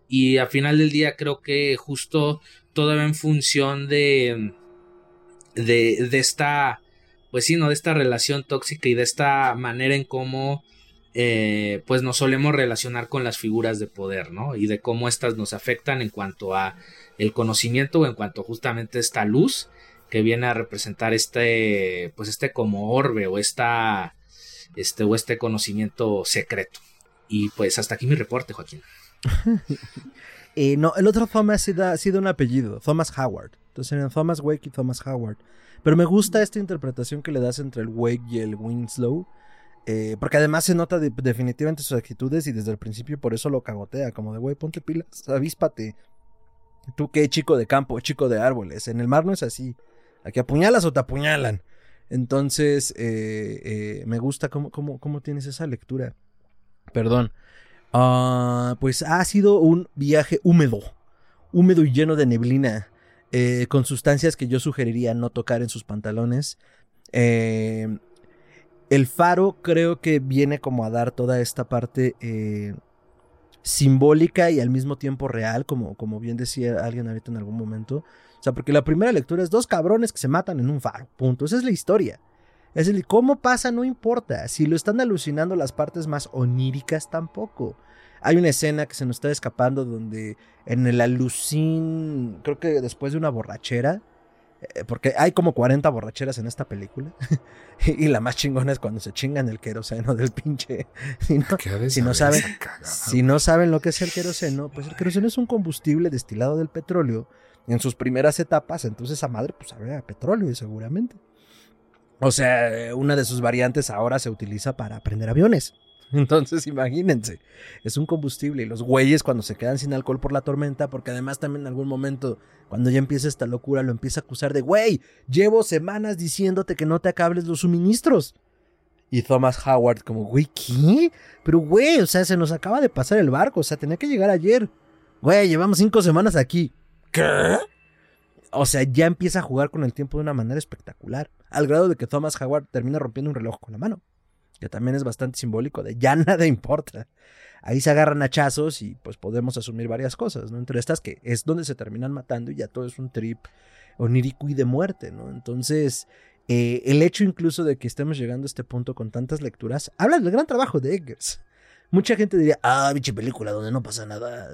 y al final del día creo que justo todo va en función de, de, de esta, pues sí, ¿no? De esta relación tóxica y de esta manera en cómo eh, pues nos solemos relacionar con las figuras de poder, ¿no? Y de cómo estas nos afectan en cuanto a el conocimiento o en cuanto justamente a esta luz que viene a representar este, pues este como orbe o esta, este o este conocimiento secreto. Y pues hasta aquí mi reporte, Joaquín. [laughs] Eh, no, el otro Thomas ha sido un apellido, Thomas Howard. Entonces eran Thomas Wake y Thomas Howard. Pero me gusta esta interpretación que le das entre el Wake y el Winslow. eh, porque además se nota de- definitivamente sus actitudes y desde el principio por eso lo cagotea. Como de, güey, ponte pilas, avíspate. Tú qué chico de campo, chico de árboles. En el mar no es así. Aquí apuñalas o te apuñalan. Entonces, eh, me gusta cómo, cómo tienes esa lectura. Perdón. Ah, pues ha sido un viaje húmedo, húmedo y lleno de neblina, eh, con sustancias que yo sugeriría no tocar en sus pantalones. Eh, el faro creo que viene como a dar toda esta parte eh, simbólica y al mismo tiempo real, como, como bien decía alguien ahorita en algún momento. O sea, porque la primera lectura es dos cabrones que se matan en un faro, punto. Esa es la historia. Es decir, cómo pasa no importa. Si lo están alucinando las partes más oníricas tampoco. Hay una escena que se nos está escapando donde en el alucín, creo que después de una borrachera, eh, porque hay como 40 borracheras en esta película, [laughs] y la más chingona es cuando se chingan el queroseno del pinche. [laughs] Si no, ¿Qué ha de si no saben- cagada? si no saben lo que es el queroseno, pues el queroseno es un combustible destilado del petróleo en sus primeras etapas, entonces esa madre pues sabe a petróleo seguramente. O sea, una de sus variantes ahora se utiliza para prender aviones. Entonces, imagínense, es un combustible y los güeyes cuando se quedan sin alcohol por la tormenta, porque además también en algún momento, cuando ya empieza esta locura, lo empieza a acusar de, güey, llevo semanas diciéndote que no te acabes los suministros. Y Thomas Howard como, güey, ¿qué? Pero, güey, o sea, se nos acaba de pasar el barco, o sea, tenía que llegar ayer. Güey, llevamos cinco semanas aquí. ¿Qué? O sea, ya empieza a jugar con el tiempo de una manera espectacular, al grado de que Thomas Howard termina rompiendo un reloj con la mano. que también es bastante simbólico de ya [laughs] nada importa. Ahí se agarran hachazos y pues podemos asumir varias cosas, ¿no? Entre estas que es donde se terminan matando y ya todo es un trip onírico y de muerte, ¿no? Entonces, eh, el hecho incluso de que estemos llegando a este punto con tantas lecturas, habla del gran trabajo de Eggers. Mucha gente diría, ah, biche película donde no pasa nada.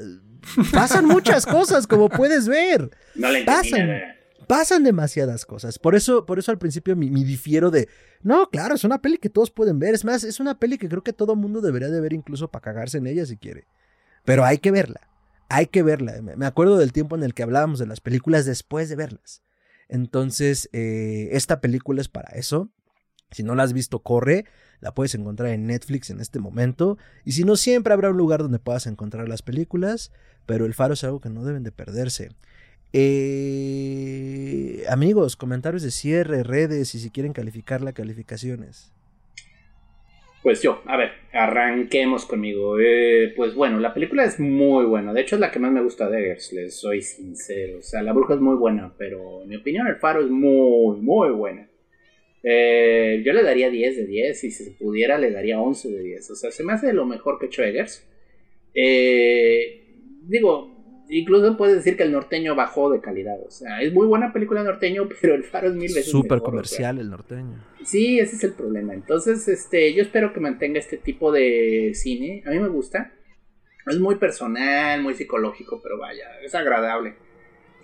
Pasan muchas cosas, como puedes ver. No le Pasan, pasan demasiadas cosas. Por eso, por eso al principio me, me, difiero de, no, claro, es una peli que todos pueden ver. Es más, es una peli que creo que todo mundo debería de ver incluso para cagarse en ella si quiere. Pero hay que verla, hay que verla. Me acuerdo del tiempo en el que hablábamos de las películas después de verlas. Entonces, eh, esta película es para eso. Si no la has visto, corre. La puedes encontrar en Netflix en este momento. Y si no, siempre habrá un lugar donde puedas encontrar las películas. Pero el faro es algo que no deben de perderse. Eh, amigos, comentarios de cierre, redes y si quieren calificarla, calificaciones. Pues yo, a ver, arranquemos conmigo. Eh, pues bueno, la película es muy buena. De hecho, es la que más me gusta de Eggers, les soy sincero. O sea, la bruja es muy buena, pero en mi opinión, el faro es muy, muy buena. Eh, yo le daría 10 de 10 y si se pudiera le daría 11 de 10. O sea, se me hace lo mejor que Eggers. Eh, digo, incluso puedes decir que el norteño bajó de calidad. O sea, es muy buena película norteño, [laughs] pero el faro es mil veces Súper comercial o sea. el norteño. Sí, ese es el problema. Entonces, este, yo espero que mantenga este tipo de cine. A mí me gusta. Es muy personal, muy psicológico, pero vaya, es agradable.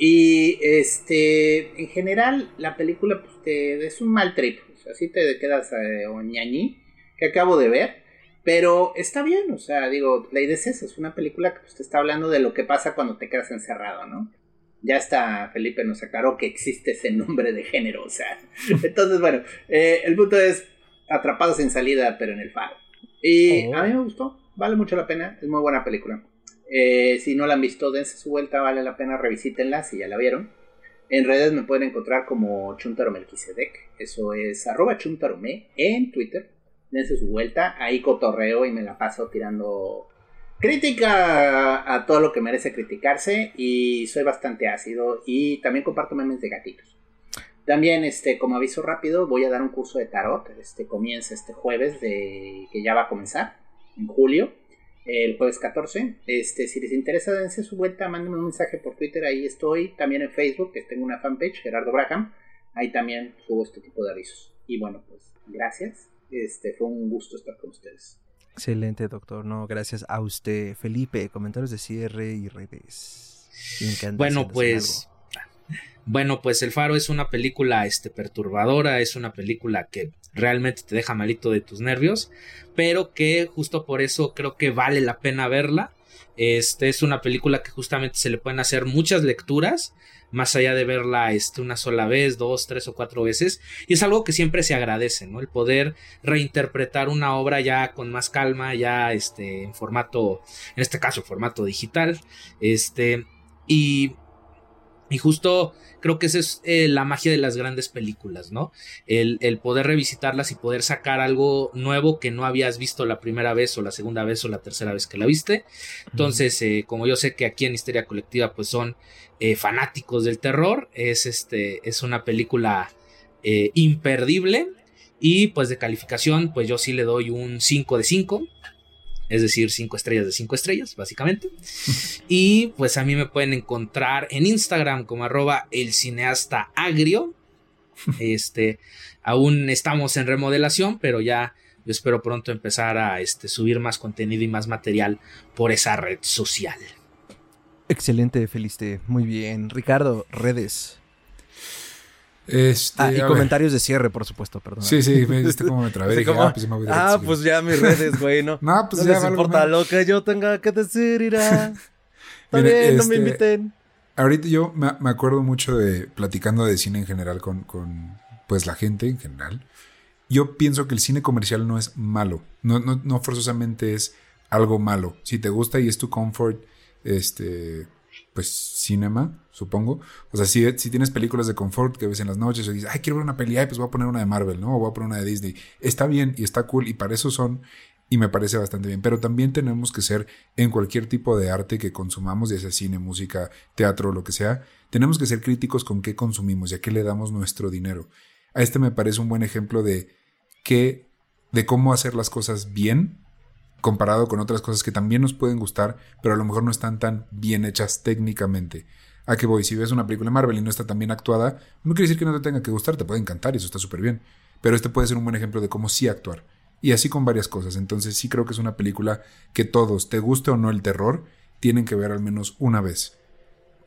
Y este, en general, la película pues, te, es un mal trip. O sea, así te quedas eh, oñañí, que acabo de ver. Pero está bien, o sea, digo, la idea es esa, es una película que pues, te está hablando de lo que pasa cuando te quedas encerrado, ¿no? Ya está, Felipe nos aclaró que existe ese nombre de género, o sea. [laughs] Entonces, bueno, eh, el punto es atrapado sin salida, pero en el faro. Y oh. a mí me gustó, vale mucho la pena, es muy buena película. Eh, si no la han visto, dense su vuelta, vale la pena, revisítenla si ya la vieron. En redes me pueden encontrar como Chuntaro Melquisedec, eso es arroba chuntarome en Twitter. Dense su vuelta, ahí cotorreo y me la paso tirando crítica a todo lo que merece criticarse y soy bastante ácido y también comparto memes de gatitos. También, este, como aviso rápido, voy a dar un curso de tarot. Este comienza este jueves, de, que ya va a comenzar, en julio, el jueves 14. Este, si les interesa, dense su vuelta, mándenme un mensaje por Twitter, ahí estoy. También en Facebook, que tengo una fanpage, Gerardo Braham. Ahí también subo este tipo de avisos. Y bueno, pues gracias. Este, fue un gusto estar con ustedes. Excelente, doctor. No, gracias a usted. Felipe, comentarios de cierre y redes. Bueno, pues. Bueno, pues El Faro es una película este, perturbadora, es una película que realmente te deja malito de tus nervios, pero que justo por eso creo que vale la pena verla. Este es una película que justamente se le pueden hacer muchas lecturas, más allá de verla este, una sola vez, dos, tres o cuatro veces. Y es algo que siempre se agradece, ¿no? El poder reinterpretar una obra ya con más calma, ya este, en formato, en este caso, formato digital. Este, y, y justo creo que esa es eh, la magia de las grandes películas, ¿no? El, el, poder revisitarlas y poder sacar algo nuevo que no habías visto la primera vez o la segunda vez o la tercera vez que la viste. Entonces, eh, como yo sé que aquí en Histeria Colectiva pues son eh, fanáticos del terror, es, este, es una película eh, imperdible y pues de calificación pues yo sí le doy un 5 de 5 es decir, 5 estrellas de 5 estrellas, básicamente. [laughs] y pues a mí me pueden encontrar en Instagram como arroba el cineasta agrio. [laughs] Este, aún estamos en remodelación, pero ya yo espero pronto empezar a este, subir más contenido y más material por esa red social. Excelente, Feliste. Muy bien. Ricardo, redes. Este, ah, y comentarios ver. de cierre, por supuesto, perdón. Sí, sí, viste cómo me [laughs] trabé. Dije, ah, pues, me voy ah, pues ya mis redes, güey, no. [laughs] no, pues no ya. les importa lo que yo tenga que decir, irá. [laughs] Bien, este, no me inviten. Ahorita yo me, me, acuerdo mucho de platicando de cine en general con, con, pues, la gente en general. Yo pienso que el cine comercial no es malo. No, no, no forzosamente es algo malo. Si te gusta y es tu comfort, este pues cinema, supongo. O sea, si, si, tienes películas de confort que ves en las noches y dices, ay, quiero ver una peli, ay, pues voy a poner una de Marvel, ¿no? O voy a poner una de Disney. Está bien y está cool y para eso son y me parece bastante bien. Pero también tenemos que ser en cualquier tipo de arte que consumamos, ya sea cine, música, teatro, lo que sea, tenemos que ser críticos con qué consumimos y a qué le damos nuestro dinero. A este me parece un buen ejemplo de qué de cómo hacer las cosas bien comparado con otras cosas que también nos pueden gustar, pero a lo mejor no están tan bien hechas técnicamente. ¿A qué voy? Si ves una película de Marvel y no está tan bien actuada, no quiere decir que no te tenga que gustar, te puede encantar y eso está súper bien. Pero este puede ser un buen ejemplo de cómo sí actuar. Y así con varias cosas. Entonces sí creo que es una película que todos, te guste o no el terror, tienen que ver al menos una vez.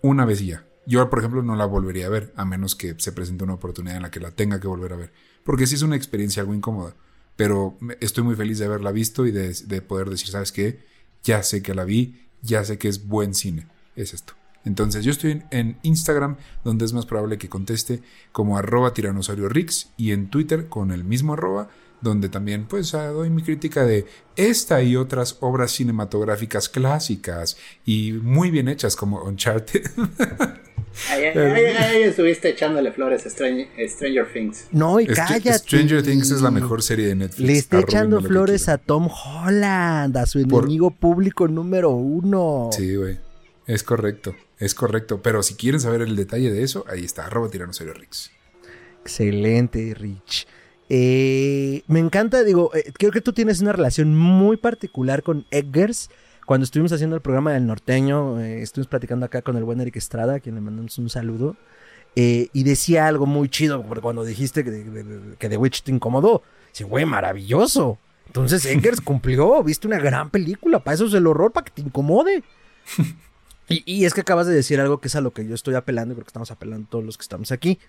Una vez ya. Yo, por ejemplo, no la volvería a ver, a menos que se presente una oportunidad en la que la tenga que volver a ver. Porque sí es una experiencia algo incómoda. Pero estoy muy feliz de haberla visto y de, de poder decir, ¿sabes qué? Ya sé que la vi, ya sé que es buen cine. Es esto. Entonces yo estoy en, Instagram, donde es más probable que conteste como arroba tiranosaurio Rix, y en Twitter con el mismo arroba, donde también pues doy mi crítica de esta y otras obras cinematográficas clásicas y muy bien hechas como Uncharted. [laughs] Ahí, estuviste echándole flores a Stranger, Things. No, y cállate. Stranger Things es la mejor serie de Netflix. Le está echando flores a Tom Holland, a su enemigo público número uno. Sí, güey. Es correcto. Es correcto, pero si quieren saber el detalle de eso, ahí está, arroba tiranosaurio Rix. Excelente, Rich. Eh, me encanta, digo, eh, creo que tú tienes una relación muy particular con Eggers. Cuando estuvimos haciendo el programa del norteño, eh, estuvimos platicando acá con el buen Eric Estrada, a quien le mandamos un saludo. y decía algo muy chido, porque cuando dijiste que, que The Witch te incomodó, dice, güey, maravilloso. Entonces [laughs] Eggers cumplió, viste una gran película, para eso es el horror, para que te incomode. [laughs] Y, es que acabas de decir algo que es a lo que yo estoy apelando y creo que estamos apelando todos los que estamos aquí.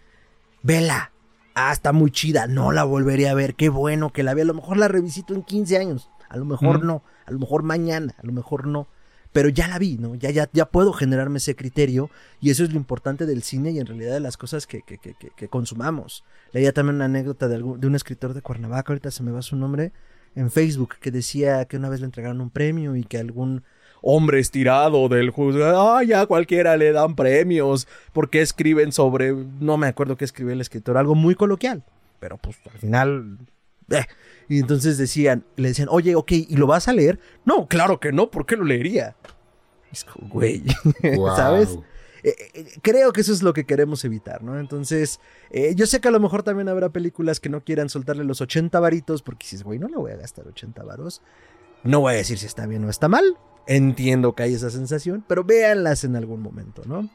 Vela. Ah, está muy chida. No la volvería a ver. Qué bueno que la vea. A lo mejor la revisito en 15 años. A lo mejor no. A lo mejor mañana. A lo mejor no. Pero ya la vi, ¿no? Ya, ya, ya puedo generarme ese criterio. Y eso es lo importante del cine y en realidad de las cosas que, que, que, que consumamos. Leía también una anécdota de, de un escritor de Cuernavaca. Ahorita se me va su nombre. En Facebook. Que decía que una vez le entregaron un premio y que algún hombre estirado del juzgado. Ah, ya cualquiera le dan premios. Porque escriben sobre. No me acuerdo qué escribió el escritor. Algo muy coloquial. Pero pues al final. Eh. Y entonces decían, le decían, oye, ok, ¿y lo vas a leer? No, claro que no, ¿por qué lo leería? Es como, güey, [laughs] ¿sabes? Eh, eh, creo que eso es lo que queremos evitar, ¿no? Entonces, yo sé que a lo mejor también habrá películas que no quieran soltarle los 80 varitos, porque dices, güey, no le voy a gastar 80 varos. No voy a decir si está bien o está mal, Entiendo que hay esa sensación, pero véanlas en algún momento, ¿no?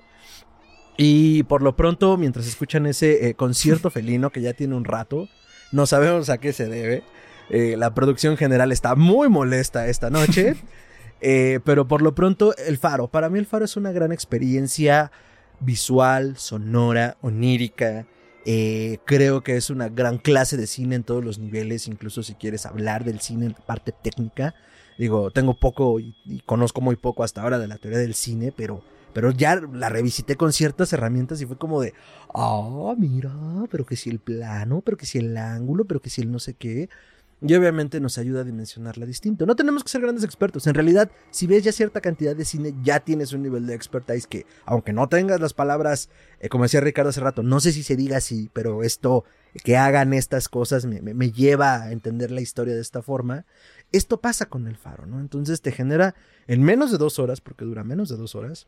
Y por lo pronto, mientras escuchan ese eh, concierto [laughs] felino que ya tiene un rato, no sabemos a qué se debe. Eh, la producción general está muy molesta esta noche. [laughs] Eh, pero por lo pronto, el faro. Para mí el faro es una gran experiencia visual, sonora, onírica. creo que es una gran clase de cine en todos los niveles, incluso si quieres hablar del cine en la parte técnica. Digo, tengo poco y, conozco muy poco hasta ahora de la teoría del cine, pero, pero ya la revisité con ciertas herramientas y fue como de, ah, mira, pero que si el plano, pero que si el ángulo, pero que si el no sé qué. Y obviamente nos ayuda a dimensionarla distinto. No tenemos que ser grandes expertos. En realidad, si ves ya cierta cantidad de cine, ya tienes un nivel de expertise que, aunque no tengas las palabras, eh, como decía Ricardo hace rato, no sé si se diga así, pero esto, que hagan estas cosas, me, me lleva a entender la historia de esta forma. Esto pasa con el faro, ¿no? Entonces te genera en menos de dos horas, porque dura menos de dos horas,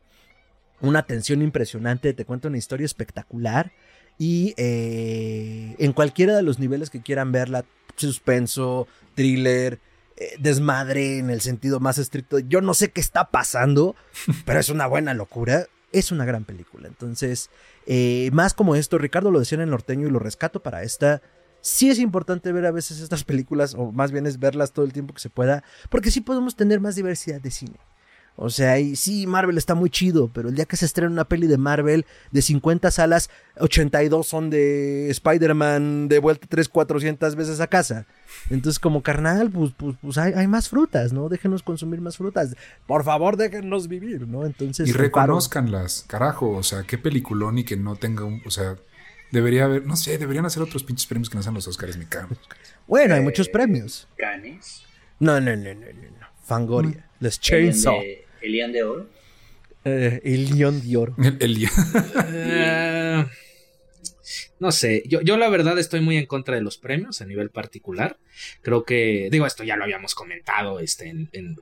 una tensión impresionante, te cuenta una historia espectacular y eh, en cualquiera de los niveles que quieran verla, suspenso, thriller, eh, desmadre en el sentido más estricto, yo no sé qué está pasando, [laughs] pero es una buena locura, es una gran película. Entonces, eh, más como esto, Ricardo lo decía en el norteño y lo rescato para esta sí es importante ver a veces estas películas, o más bien es verlas todo el tiempo que se pueda, porque sí podemos tener más diversidad de cine. O sea, y sí, Marvel está muy chido, pero el día que se estrena una peli de Marvel de 50 salas, 82 son de Spider-Man de vuelta 3, 400 veces a casa. Entonces, como carnal, pues, pues, pues hay, más frutas, ¿no? Déjenos consumir más frutas. Por favor, déjenos vivir, ¿no? Entonces. Y reconozcanlas, carajo. O sea, qué peliculón y que no tenga un. O sea, Debería haber, no sé, deberían hacer otros pinches premios que no sean los Oscars, me cago. Bueno, hay muchos premios. ¿Canes? No, no, no, no, no. Fangoria. Mm. Les Chainsaw. ¿El León de Oro? Eh, el León de Oro. El, [laughs] eh, no sé, yo, yo la verdad estoy muy en contra de los premios a nivel particular. Creo que, digo, esto ya lo habíamos comentado este,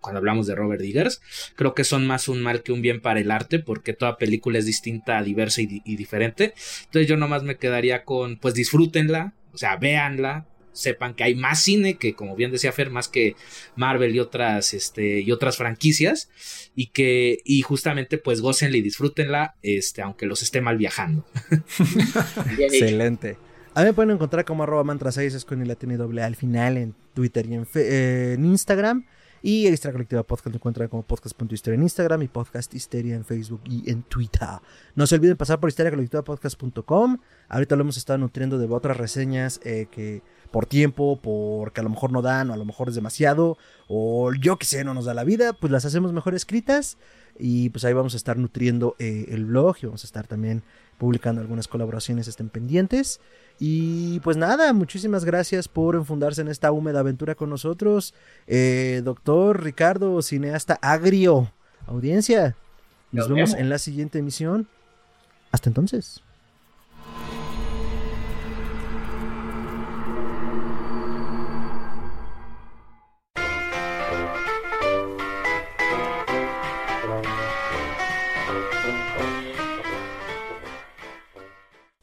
cuando hablamos de Robert Diggers. Creo que son más un mal que un bien para el arte, porque toda película es distinta, diversa y, diferente. Entonces yo nomás me quedaría con, pues disfrútenla, o sea, véanla, sepan que hay más cine que, como bien decía Fer, más que Marvel y otras, este, y otras franquicias, y que, y justamente pues gócenla y disfrútenla, este, aunque los esté mal viajando. [laughs] Excelente. A mí me pueden encontrar como arroba mantra 6 es con el latín y doble al final en Twitter y en, eh, en Instagram. Y Extra Colectiva Podcast lo encuentran como podcast.histeria en Instagram y Podcast Histeria en Facebook y en Twitter. No se olviden pasar por histeriacolectivapodcast.com. Ahorita lo hemos estado nutriendo de otras reseñas eh, que por tiempo, porque a lo mejor no dan, o a lo mejor es demasiado, o yo que sé, no nos da la vida, pues las hacemos mejor escritas. Y pues ahí vamos a estar nutriendo eh, el blog y vamos a estar también publicando algunas colaboraciones, estén pendientes. Y pues nada, muchísimas gracias por enfundarse en esta húmeda aventura con nosotros. Eh, doctor Ricardo, cineasta agrio, audiencia. Nos, vemos en la siguiente emisión. Hasta entonces.